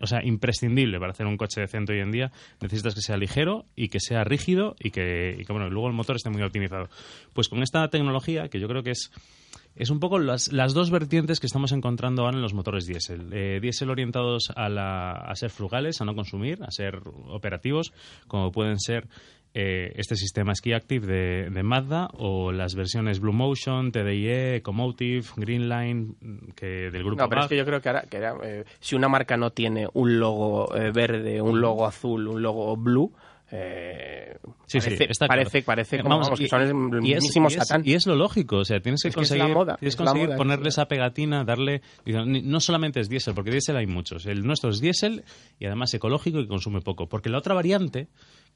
o sea, imprescindible para hacer un coche decente hoy en día. Necesitas que sea ligero y que sea rígido y que, y que, bueno, luego el motor esté muy optimizado. Pues con esta tecnología, que yo creo que es es un poco las, las dos vertientes que estamos encontrando ahora en los motores diésel. Eh, diésel orientados a, la- a ser frugales, a no consumir, a ser operativos, como pueden ser eh, este sistema Ski Active de, de Mazda o las versiones Blue Motion, TDIe, Ecomotive, Greenline, mm, que del grupo No, pero es que yo creo que ahora, que ahora, eh, si una marca no tiene un logo eh, verde, un logo azul, un logo blue, eh, Sí, sí, parece, claro. parece, parece Eh, como, vamos, vamos, que y- son el y es, y y lo lógico, o sea, tienes que Es que conseguir, moda, tienes es que la conseguir moda, ponerle es- esa pegatina, darle... No solamente es diésel, porque diésel hay muchos. El nuestro es diésel y además ecológico y consume poco. Porque la otra variante,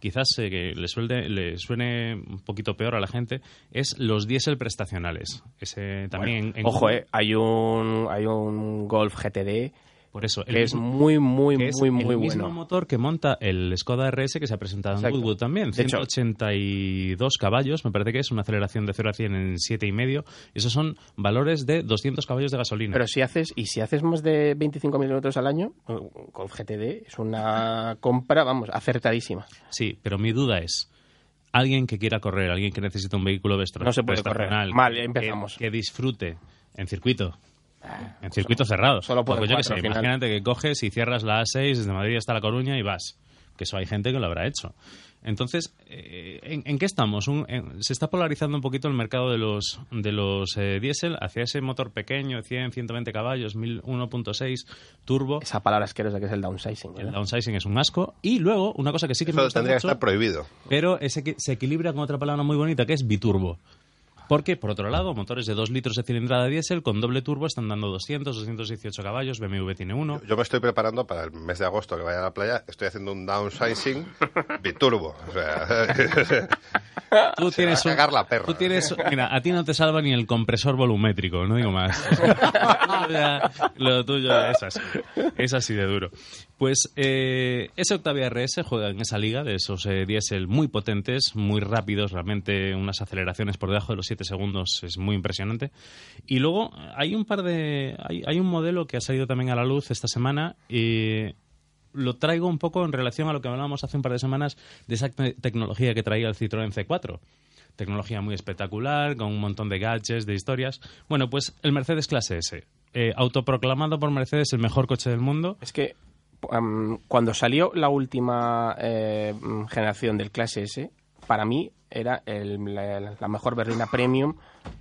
quizás eh, que le, suelde- le suene un poquito peor a la gente, es los diésel prestacionales. Ese también... en- en- Ojo, eh, hay un hay un Golf GTD Por eso, el que es mismo- muy, muy, que es muy, el muy mismo bueno. motor que monta el Skoda RS que se ha presentado Exacto. en Goodwood también. De hecho- 182 caballos, me parece que es una aceleración de 0 a 100 en 7,5. Esos son valores de 200 caballos de gasolina. Pero si haces, y si haces más de 25.000 kilómetros al año, Golf GTD es una compra, vamos, acertadísima. Sí, pero mi duda es, alguien que quiera correr, alguien que necesita un vehículo No se puede correr. Mal, que- empezamos. Que, disfrute en circuito. En circuito cerrado. solo yo sé, al final. imagínate que coges y cierras la A6 desde Madrid hasta La Coruña y vas. Que eso hay gente que lo habrá hecho. Entonces, eh, ¿en, en qué estamos? Un- en- se está polarizando un poquito el mercado de los, de los eh, diésel hacia ese motor pequeño, 100, 120 caballos, 1000 1.6 turbo. Esa palabra asquerosa que es el downsizing. El ¿verdad? downsizing es un asco. Y luego, una cosa que sí que me Eso gusta tendría que estar prohibido. pero ese que se equilibra con otra palabra muy bonita que es biturbo. Porque, por otro lado, motores de 2 litros de cilindrada diésel con doble turbo están dando 200, 218 caballos, BMW tiene uno. Yo me estoy preparando para el mes de agosto que vaya a la playa. Estoy haciendo un downsizing biturbo. O sea, Tú se tienes va a un- cagar la perra. Tú tienes, mira, a ti no te salva ni el compresor volumétrico, no digo más. Lo tuyo es así, es así de duro. Pues eh, ese Octavia RS juega en esa liga de esos eh, diésel muy potentes, muy rápidos, realmente unas aceleraciones por debajo de los 7 segundos es muy impresionante. Y luego hay un par de, hay, un modelo que ha salido también a la luz esta semana y lo traigo un poco en relación a lo que hablábamos hace un par de semanas de esa te- tecnología que traía el Citroën C4. Tecnología muy espectacular, con un montón de gadgets, de historias. Bueno, pues el Mercedes Clase S, eh, autoproclamado por Mercedes el mejor coche del mundo. Es que cuando salió la última eh, mm, generación del clase S, para mí era el- la, la mejor berlina premium,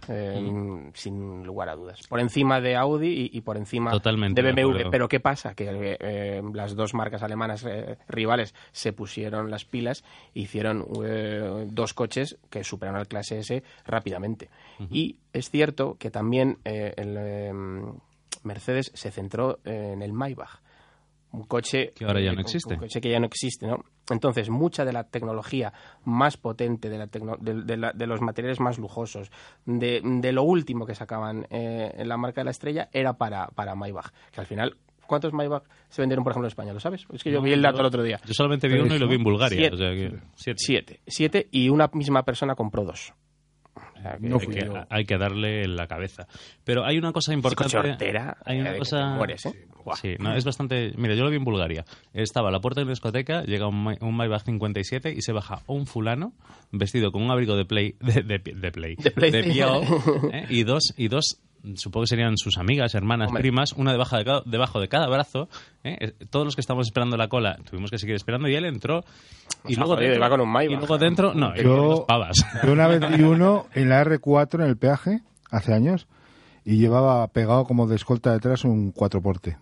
eh, sin lugar a dudas. Por encima de Audi y, y por encima Totalmente de BMW. Pero ¿qué pasa? Que eh, las dos marcas alemanas eh, rivales se pusieron las pilas e hicieron dos coches que superaron al clase S rápidamente. Y es cierto que también el, eh, Mercedes se centró en el Maybach un coche Que ahora ya no un- existe. un coche que ya no existe no entonces mucha de la tecnología más potente de, la tecno- de, de la- de los materiales más lujosos de, de lo último que sacaban eh, en la marca de la estrella era para para Maybach que al final ¿Cuántos Maybach se vendieron, por ejemplo, en España? ¿Lo sabes? Es que yo No, vi el dato el otro día. Yo solamente vi uno y lo vi en Bulgaria. Siete. o sea que- siete. Siete. Siete y una misma persona compró dos. Sea, que- hay, que hay que darle en la cabeza. Pero hay una cosa importante. hortera, hay eh, una que cosa. mueres, ¿eh? Sí, no, es bastante. Mira, yo lo vi en Bulgaria. Estaba a la puerta de una discoteca, llega un, Ma- un Maybach 57 y se baja un fulano vestido con un abrigo de play. de, de, de play. De Play. Piao, ¿eh? y dos. Y dos Supongo que serían sus amigas, hermanas, Hombre. primas, una debajo de cada, debajo de cada brazo. ¿eh? Eh, Todos los que estábamos esperando la cola tuvimos que seguir esperando y él entró. Y luego joder, dentro, iba con un Maybach. y luego dentro, no, Yo- yo, dos pavas. Yo una vez vi uno en la R4 en el peaje, hace años, y llevaba pegado como de escolta detrás un cuatro porte.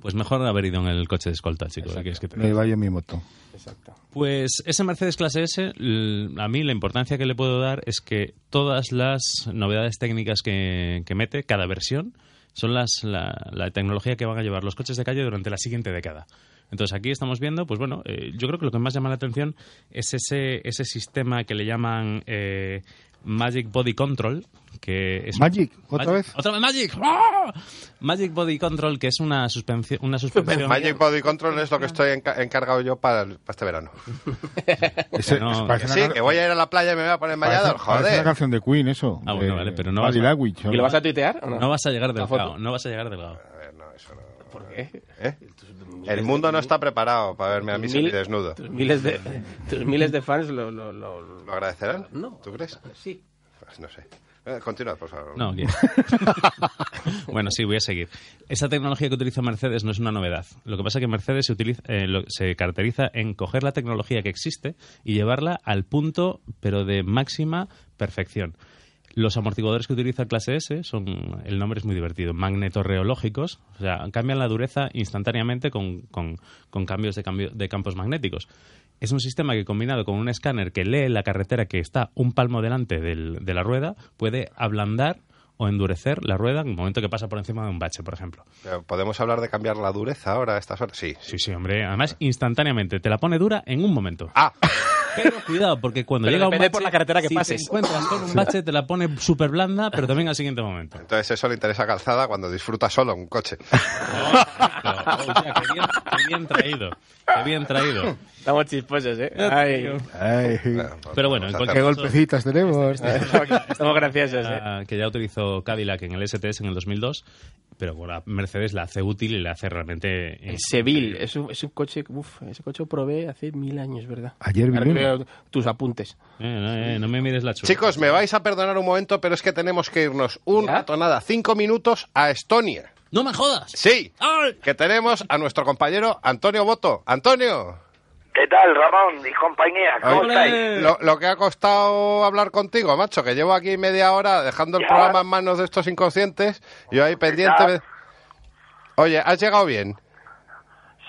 Pues mejor haber ido en el coche de escolta, chicos. ¿qué quieres que te Me iba yo en mi moto. Exacto. Pues ese Mercedes Clase S, a mí la importancia que le puedo dar es que todas las novedades técnicas que, que mete, cada versión, son las, la, la tecnología que van a llevar los coches de calle durante la siguiente década. Entonces aquí estamos viendo, pues bueno, eh, yo creo que lo que más llama la atención es ese, ese sistema que le llaman eh, Magic Body Control, que es Magic, ¿otra vez? otra vez Magic, ¡Ah! Magic Body Control, que es una suspensión, una suspensión Magic Body Control es lo que estoy enca- encargado yo para, el- para este verano. Ese- No, parece, Sí, que voy a ir a la playa y me voy a poner parece- bañador, parece una joder. canción de Queen, eso. Ah, bueno, vale, pero no Buddy vas a- Language, ¿o ¿Y lo vas a tuitear o no? No vas a llegar delgado, no vas a llegar delgado. A ver, no, eso no. ¿Por qué? ¿Eh? El mundo no está preparado para verme a mí Mil- desnudo. Tus miles de, tus miles de fans lo... lo, lo- ¿Lo agradecerán? No. ¿Tú crees? Sí. Pues no sé. Eh, continúa, por favor. No, bien. bueno, sí, voy a seguir. Esa tecnología que utiliza Mercedes no es una novedad. Lo que pasa es que Mercedes se, utiliza, eh, lo- se caracteriza en coger la tecnología que existe y llevarla al punto, pero de máxima perfección. Los amortiguadores que utiliza clase S son, el nombre es muy divertido, magnetorreológicos, o sea, cambian la dureza instantáneamente con, con- con cambios de, cambio, de campos magnéticos. Es un sistema que combinado con un escáner que lee la carretera que está un palmo delante del- de la rueda, puede ablandar o endurecer la rueda en el momento que pasa por encima de un bache, por ejemplo. ¿Podemos hablar de cambiar la dureza ahora a estas horas? Sí. Sí, sí, hombre. Además, instantáneamente. Te la pone dura en un momento. Ah, Pero cuidado, porque cuando Pero llega un bache... por la carretera que si pases. te encuentras con un bache, te la pone súper blanda, pero también al siguiente momento. entonces eso le interesa a Calzada cuando disfruta solo un coche. Claro. Oh, hostia, qué, bien, qué bien traído. Qué bien traído. Estamos chisposos, ¿eh? Ay, Ay, Pero bueno, en qué cualquier caso, golpecitas tenemos. estamos graciosos, ¿eh? ah, que ya utilizó Cadillac en el STS en el 2002, pero bueno, Mercedes la hace útil y la hace realmente... eh, El Seville, es un, es un coche, uf, ese coche lo probé hace mil años, ¿verdad? Ayer vi tus apuntes. eh, no, eh, no me mires la chula. Chicos, me vais a perdonar un momento, pero es que tenemos que irnos un ¿Ya? rato, nada, cinco minutos a Estonia. ¡No me jodas! Sí, ¡Ay! que tenemos a nuestro compañero Antonio Boto. Antonio, ¿Qué tal, Ramón y compañía? ¿Cómo Oye, estáis? lo, lo que ha costado hablar contigo, macho, que llevo aquí media hora dejando el Ya. programa en manos de estos inconscientes, yo ahí pendiente... Oye, ¿has llegado bien?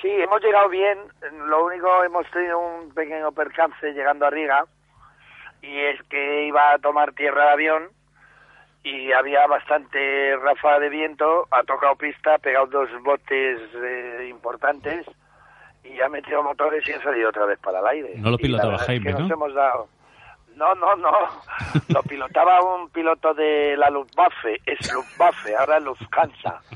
Sí, hemos llegado bien. Lo único, hemos tenido un pequeño percance llegando a Riga. Y es que iba a tomar tierra de avión y había bastante ráfaga de viento. Ha tocado pista, ha pegado dos botes eh, importantes y ha metido motores y ha salido otra vez para el aire. No lo pilotaba es Jaime, que nos ¿no? hemos dado... No, no, no. Lo pilotaba un piloto de la Luftwaffe. Es Luftwaffe, ahora Lufthansa.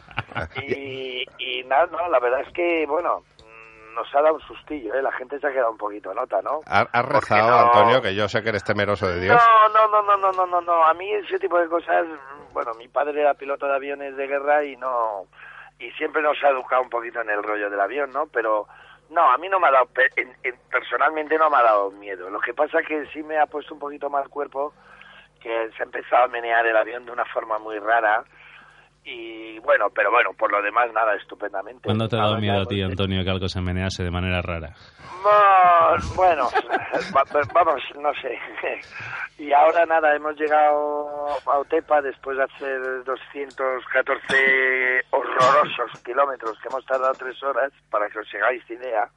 Y, y nada, no, la verdad es que, bueno, mm, nos ha dado un sustillo, ¿eh? La gente se ha quedado un poquito nota, ¿no? ¿Has, rezado, no- Antonio, que yo sé que eres temeroso de Dios? No, no, no, no, no, no, no, no. A mí ese tipo de cosas, bueno, mi padre era piloto de aviones de guerra y no y siempre nos ha educado un poquito en el rollo del avión, ¿no? Pero no, a mí no me ha dado, pe- en- en- personalmente no me ha dado miedo. Lo que pasa que sí me ha puesto un poquito mal cuerpo, que se ha empezado a menear el avión de una forma muy rara. Y bueno, pero bueno, por lo demás nada, estupendamente. ¿Cuándo te ha dado miedo a ti, pues, Antonio, que algo se menease de manera rara? No, bueno, va- vamos, no sé. Y ahora nada, hemos llegado a Otepa después de hacer 214 horrorosos kilómetros que hemos tardado tres horas para que os hagáis idea.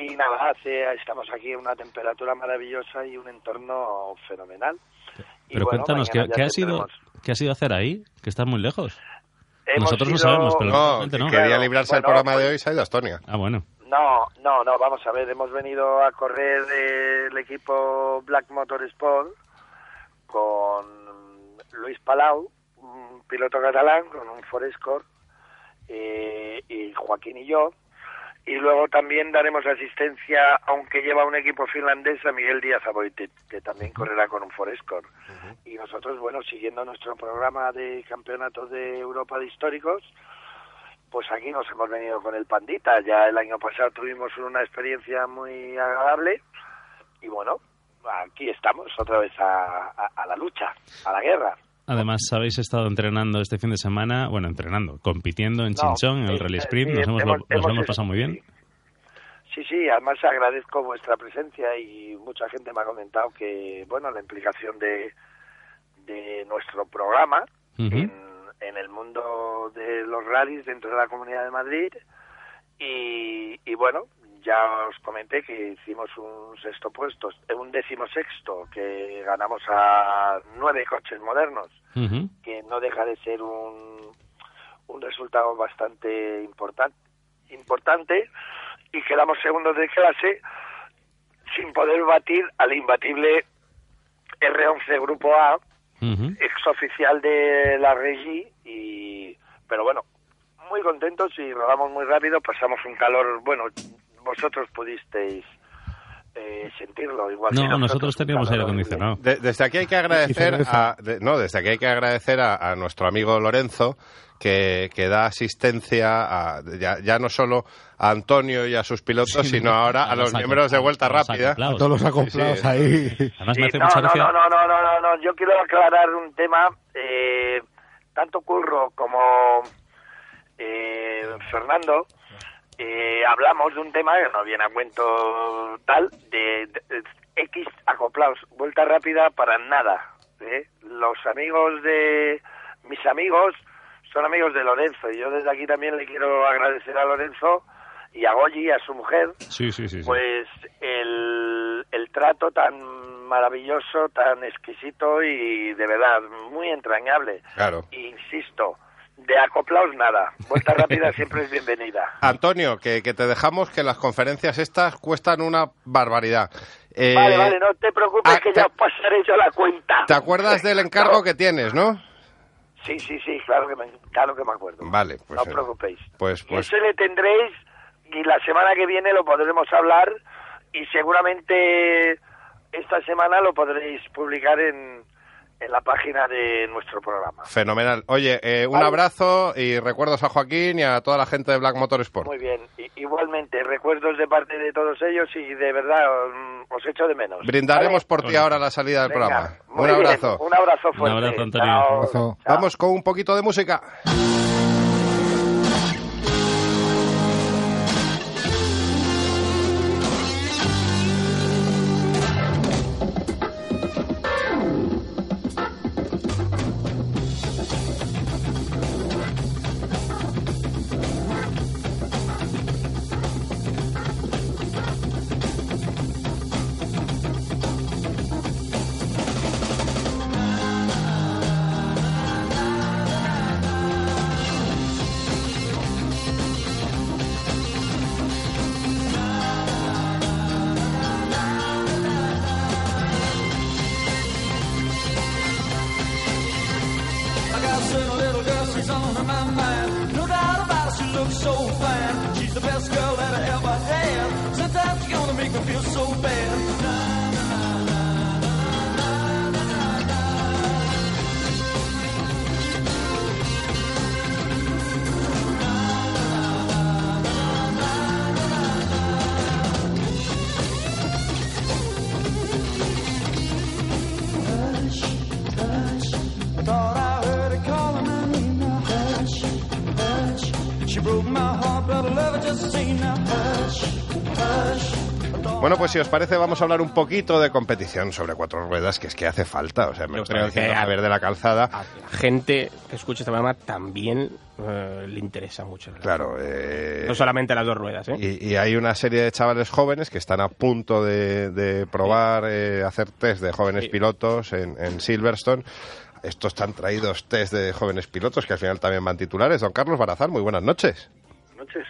Y nada, hace, estamos aquí en una temperatura maravillosa y un entorno fenomenal. Pero bueno, cuéntanos, ¿qué, qué ha sido, ¿qué ha sido hacer ahí? Que estás muy lejos. Hemos Nosotros ido- sabemos, pero No, no. quería Claro, librarse del bueno, programa de pues- hoy y se ha ido a Estonia. Ah, bueno. No, no, no, vamos a ver, hemos venido a correr el equipo Black Motorsport con Luis Palau, un piloto catalán con un Forescore, eh, y Joaquín y yo. Y luego también daremos asistencia, aunque lleva un equipo finlandés, a Miguel Díaz Aboitet, que también correrá con un Forescore. Y nosotros, bueno, siguiendo nuestro programa de campeonatos de Europa de históricos, pues aquí nos hemos venido con el Pandita. Ya el año pasado tuvimos una experiencia muy agradable y bueno, aquí estamos otra vez a, a- a la lucha, a la guerra. Además, habéis estado entrenando este fin de semana, bueno, entrenando, compitiendo en No, Chinchón, en el sí, Rally eh, Sprint. sí, nos hemos, hemos- nos hemos pasado muy bien. Sí, sí, además agradezco vuestra presencia y mucha gente me ha comentado que, bueno, la implicación de, de nuestro programa en, en el mundo de los rallies dentro de la Comunidad de Madrid y, y bueno, ya os comenté que hicimos un sexto puesto, un décimo sexto, que ganamos a nueve coches modernos, que no deja de ser un, un resultado bastante importante, importante y quedamos segundos de clase sin poder batir al imbatible R11 Grupo A, Ujú. ex oficial de la Regi y pero bueno muy contentos y rodamos muy rápido pasamos un calor bueno vosotros pudisteis eh, sentirlo igual que No, nosotros un teníamos aire acondicionado. De- desde aquí hay que agradecer a, de- no, desde aquí hay que agradecer a, a nuestro amigo Lorenzo que, que da asistencia a, ya, ya no solo a Antonio y a sus pilotos, Sí, sino ahora a, los los miembros de Vuelta Rápida. A todos los acoplados Sí, sí. ahí. Además, Sí, me hace no, mucha no, gracia. no, no, no, no, no, no, yo quiero aclarar un tema, eh, tanto Curro como eh, Fernando, eh, hablamos de un tema que no viene a cuento tal, de, de- de X acoplados, vuelta rápida para nada. ¿eh? Los amigos de mis amigos son amigos de Lorenzo y yo desde aquí también le quiero agradecer a Lorenzo y a Goyi, a su mujer, Sí, sí, sí. sí. pues el, el trato tan maravilloso, tan exquisito y de verdad muy entrañable. Claro. Insisto, de acoplaos nada. Vuelta rápida siempre es bienvenida. Antonio, que, que te dejamos que las conferencias estas cuestan una barbaridad. Eh, vale, vale, no te preocupes ah, que te- ya os pasaré yo la cuenta. ¿Te acuerdas del encargo que tienes, no? Sí, sí, sí, claro que me, claro que me acuerdo. Vale, pues, no os eh, preocupéis. Pues, pues ese le tendréis y la semana que viene lo podremos hablar y seguramente esta semana lo podréis publicar en, en la página de nuestro programa. fenomenal. Oye, eh, un Vale. abrazo y recuerdos a Joaquín y a toda la gente de Black Motorsport. Muy bien, I- igualmente recuerdos de parte de todos ellos y de verdad mm, os echo de menos. Brindaremos ¿Vale? por ti ahora la salida del Venga, programa. muy Un bien, abrazo. Un abrazo Un fuerte. abrazo, Antonio. Chao. Abrazo. Chao. Vamos con un poquito de música. Bueno, pues si os parece, vamos a hablar un poquito de competición sobre cuatro ruedas, que es que hace falta. O sea, me creo que a- Javier de la Calzada. A la gente que escucha este programa también eh, le interesa mucho. Claro. eh, No solamente las dos ruedas, ¿eh? Y, y hay una serie de chavales jóvenes que están a punto de, de probar, eh, hacer test de jóvenes Sí. pilotos en, en Silverstone. Estos están traídos test de jóvenes pilotos que al final también van titulares. Don Carlos Barazar, muy buenas noches. noches.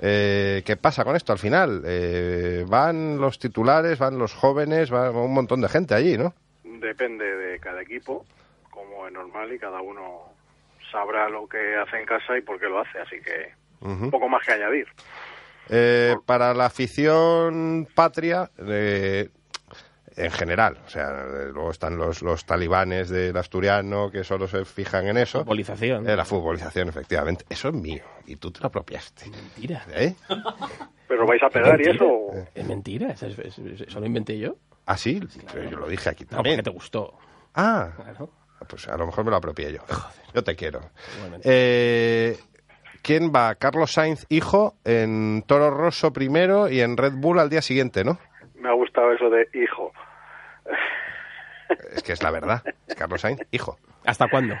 Eh, ¿Qué pasa con esto al final? Eh, ¿Van los titulares, van los jóvenes, va un montón de gente allí, no? Depende de cada equipo, como es normal, y cada uno sabrá lo que hace en casa y por qué lo hace, así que un poco más que añadir. Eh, para la afición patria, eh, en general, o sea, luego están los, los talibanes del asturiano que solo se fijan en eso. Futbolización. Eh, la futbolización, efectivamente. Eso es mío y tú te lo apropiaste. Mentira. ¿Eh? ¿Pero vais a pegar y eso? Es mentira, eso, es- es- es- eso lo inventé yo. Ah, sí, pero yo lo dije aquí No, también. porque te gustó. Ah, Claro. pues a lo mejor me lo apropié yo. Yo te quiero. Eh, ¿Quién va? Carlos Sainz, hijo, en Toro Rosso primero y en Red Bull al día siguiente, ¿no? Me ha gustado eso de hijo. Es que es la verdad. Es Carlos Sainz, hijo. ¿Hasta cuándo?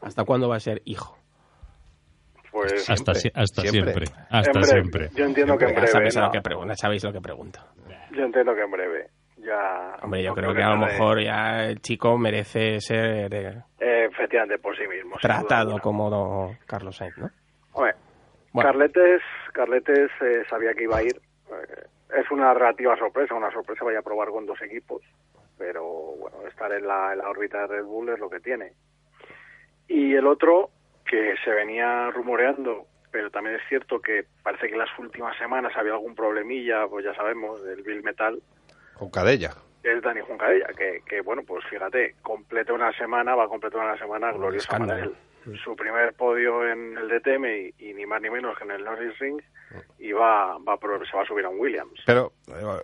¿Hasta cuándo va a ser hijo? Pues Hasta, si- hasta siempre. siempre. Hasta En siempre. Yo entiendo que en Ya breve. sabéis, ¿no? lo que pregunta, sabéis lo que pregunta. Yo entiendo que en breve. Ya. Hombre, yo no creo que a lo mejor ya el chico merece ser eh, Eh, efectivamente, por sí mismo. tratado como don Carlos Sainz, ¿no? Hombre, Bueno. Carletes, Carletes eh, sabía que iba a ir. Es una relativa sorpresa, una sorpresa vaya a probar con dos equipos, pero bueno, estar en la, en la órbita de Red Bull es lo que tiene. Y el otro, que se venía rumoreando, pero también es cierto que parece que en las últimas semanas había algún problemilla, pues ya sabemos, del Bill Metal, Con Cadella. es Dani Juncadella, que, que bueno, pues fíjate, completa una semana, va a completar una semana gloriosa para él. Su primer podio en el DTM y, y ni más ni menos que en el Norris Ring y va, va a pro- se va a subir a un Williams. Pero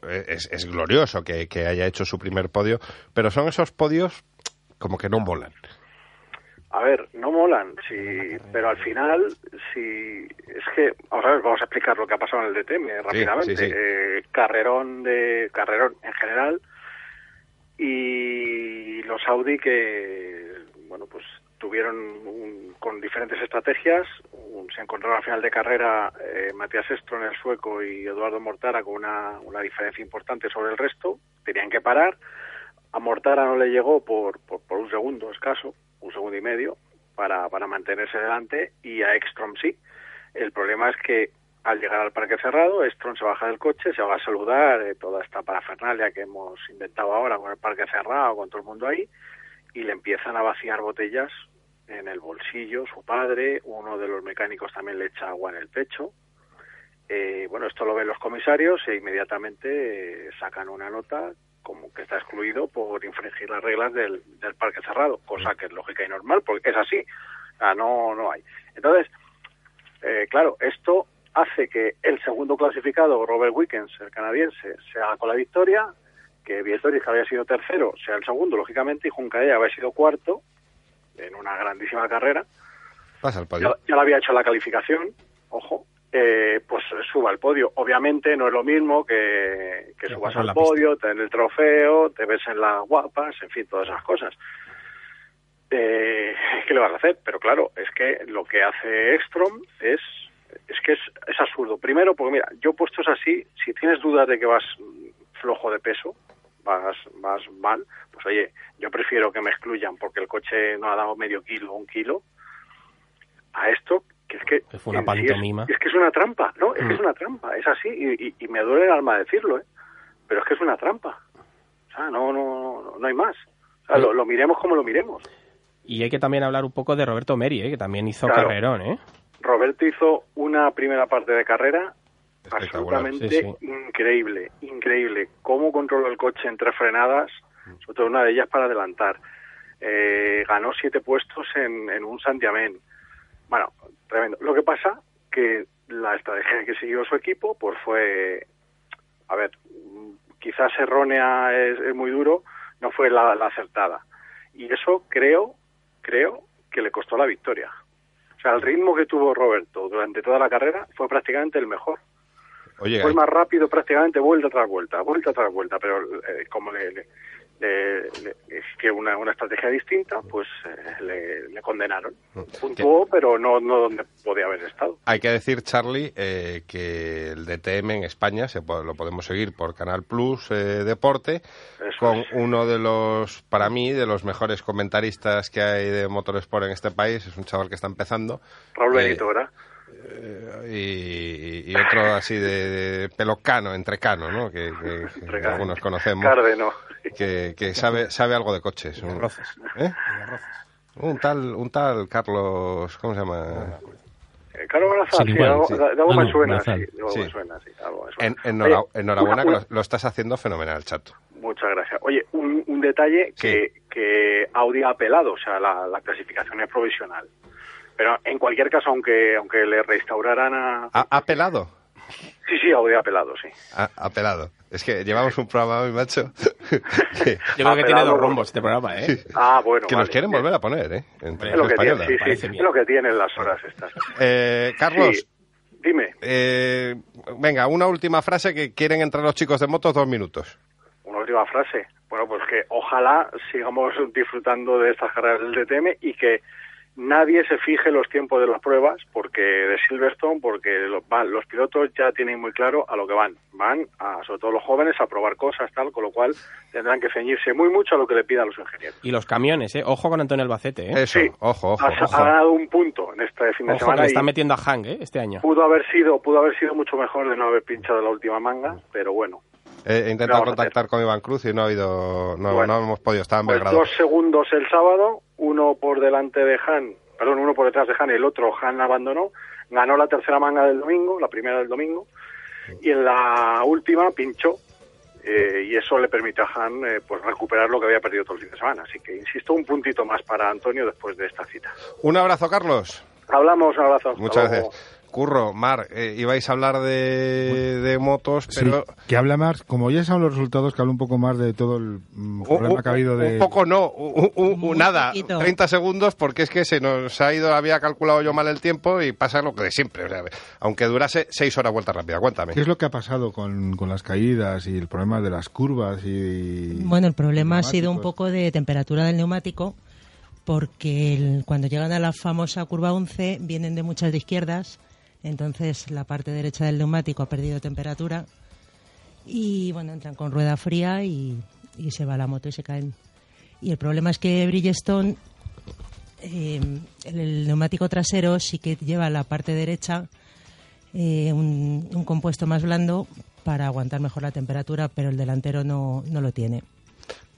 eh, es, es glorioso que, que haya hecho su primer podio, pero son esos podios como que no molan. A ver, no molan, sí, pero al final, sí, es que, vamos a ver, vamos a explicar lo que ha pasado en el DTM rápidamente. sí, sí. Eh, carrerón de carrerón en general y los Audi que, bueno, pues tuvieron un- con diferentes estrategias, un- se encontraron al final de carrera eh, Matías Stroll, el sueco, y Eduardo Mortara con una, una diferencia importante sobre el resto, tenían que parar, a Mortara no le llegó por, por, un segundo escaso, un segundo y medio, para, para mantenerse delante, y a Ekstrom sí. El problema es que al llegar al parque cerrado, Ekstrom se baja del coche, se va a saludar, eh, toda esta parafernalia que hemos inventado ahora con el parque cerrado, con todo el mundo ahí, y le empiezan a vaciar botellas en el bolsillo, su padre, uno de los mecánicos también le echa agua en el pecho. Eh, bueno, esto lo ven los comisarios e inmediatamente eh, sacan una nota como que está excluido por infringir las reglas del, del parque cerrado, cosa que es lógica y normal, porque es así. Sea, no, no hay. Entonces, eh, claro, esto hace que el segundo clasificado, Robert Wickens, el canadiense, se haga con la victoria, que Vietori, que había sido tercero, sea el segundo, lógicamente, y Juncadella había sido cuarto, en una grandísima carrera, Pasa ya, podio. ya le había hecho la calificación, ojo, eh, pues suba al podio. Obviamente no es lo mismo que, que subas al la pista. podio, tener el trofeo, te ves en las guapas, en fin, todas esas cosas. Eh, ¿Qué le vas a hacer? Pero claro, es que lo que hace Ekstrom es, es que es, es absurdo. Primero, porque mira, yo puestos así, si tienes dudas de que vas flojo de peso, vas, vas mal, pues oye, yo prefiero que me excluyan porque el coche no ha dado medio kilo o un kilo, a esto, que es que... Que fue una en sí es- pantomima. es, que es una trampa, ¿no? Es que Mm. es una trampa, es así, y, y- y me duele el alma decirlo, ¿eh? Pero es que es una trampa. O sea, no, no, no, no hay más. O sea, lo, lo miremos como lo miremos. Y hay que también hablar un poco de Roberto Meri, ¿eh? que también hizo Claro. carrerón, ¿eh? Roberto hizo una primera parte de carrera. Absolutamente Sí, sí. increíble, increíble. Cómo controló el coche en tres frenadas, sobre todo una de ellas para adelantar. Eh, ganó siete puestos en, en un santiamén. Bueno, tremendo. Lo que pasa que la estrategia que siguió su equipo pues fue, a ver, mm, quizás errónea es, es muy duro, no fue la, la acertada. Y eso creo, creo que le costó la victoria. O sea, el ritmo que tuvo Roberto durante toda la carrera fue prácticamente el mejor. Oye, fue más rápido prácticamente vuelta tras vuelta, vuelta tras vuelta, pero eh, como le, le- le- le- es que una, una estrategia distinta, pues eh, le, condenaron. Puntuó, pero no, no donde podía haber estado. Hay que decir, Charlie, eh, que el DTM en España se lo podemos seguir por Canal Plus eh, Deporte, con uno de los, para mí, de los mejores comentaristas que hay de motorsport en este país. Es un chaval que está empezando. Raúl Eh, Benito, ¿verdad? Y, y otro así de, de pelo cano, entre cano, ¿no? Que, que- que algunos conocemos. Cárdeno. Que, que sabe, sabe algo de coches. Un, ¿eh? un tal, un tal Carlos, ¿cómo se llama? Eh, Carlos sí, igual, sí. de algo me suena, sí, me suena, sí, enhorabuena, que lo, lo estás haciendo fenomenal, chato. Muchas gracias. Oye, un, un detalle que, que Audi ha apelado, o sea, la, la clasificación es provisional. Pero en cualquier caso, aunque aunque le restauraran a... ¿Ha, ha pelado? Sí, sí, ha apelado, sí. Ha, ha pelado. Es que llevamos un programa hoy, macho. Yo creo que tiene dos rumbos este programa, ¿eh? Ah, bueno, que vale. nos quieren volver a poner, ¿eh? En Es lo que tiene, española. sí, sí, es lo que tienen las horas estas. Eh, Carlos. Sí, dime. eh, venga, una última frase que quieren entrar los chicos de motos, dos minutos. Una última frase. Bueno, pues que ojalá sigamos disfrutando de estas carreras del DTM y que nadie se fije los tiempos de las pruebas porque de Silverstone, porque lo- van, los pilotos ya tienen muy claro a lo que van. Van, a, sobre todo los jóvenes, a probar cosas, tal, con lo cual tendrán que ceñirse muy mucho a lo que le pidan los ingenieros. Y los camiones, ¿eh? Ojo con Antonio Albacete, ¿eh? Eso, ojo, ojo, Ha, ha ganado un punto en este fin de Ojo que semana le está metiendo a Hank, ¿eh? Este año. pudo haber sido pudo haber sido mucho mejor de no haber pinchado la última manga, pero bueno. He intentado contactar con Iván Cruz y no ha habido, no, Bueno. no hemos podido, estaba en Pues Belgrado. dos segundos el sábado, uno por delante de Han, perdón, uno por detrás de Han y el otro Han abandonó, ganó la tercera manga del domingo, la primera del domingo, y en la última pinchó, eh, y eso le permitió a Han eh, pues recuperar lo que había perdido todo el fin de semana. Así que, insisto, un puntito más para Antonio después de esta cita. Un abrazo, Carlos. Hablamos, un abrazo. Muchas gracias. Curro, Mar, eh, ibais a hablar de, de motos, Sí, pero que habla más, como ya saben los resultados, que habla un poco más de todo el mm, problema un, que ha habido de... un poco no, un- nada, poquito. 30 segundos porque es que se nos ha ido, había calculado yo mal el tiempo y pasa lo que de siempre. o sea, aunque durase 6 horas vuelta rápida, cuéntame. ¿Qué es lo que ha pasado con, con las caídas y el problema de las curvas y... Bueno, el problema ha sido un poco de temperatura del neumático, porque el- cuando llegan a la famosa curva 11 vienen de muchas de izquierdas, entonces la parte derecha del neumático ha perdido temperatura y bueno, entran con rueda fría y, se va la moto y se caen. Y el problema es que Bridgestone, eh, el, el neumático trasero sí que lleva la parte derecha eh, un, un compuesto más blando para aguantar mejor la temperatura, pero el delantero no, no lo tiene.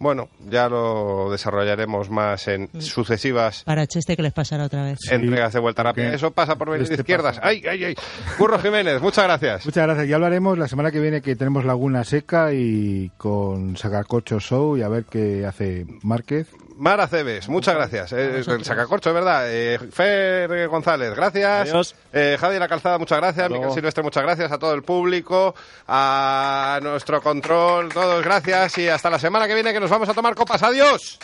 Bueno, ya lo desarrollaremos más en sucesivas Para Cheste que les pasará otra vez. entregas de vuelta rápida. Eso pasa por venir de este izquierdas. pasa. ¡Ay, ay, ay! Curro Jiménez, muchas gracias. Muchas gracias. Ya hablaremos la semana que viene que tenemos Laguna Seca y con Sacacocho Show y a ver qué hace Márquez. Mara Cebes, muchas gracias. Eh, el sacacorcho, ¿verdad? Eh, Fer González, gracias. Adiós. Eh, Javi La Calzada, muchas gracias. luego. Miguel Silvestre, muchas gracias. A todo el público, a nuestro control, todos gracias. Y hasta la semana que viene que nos vamos a tomar copas. ¡Adiós!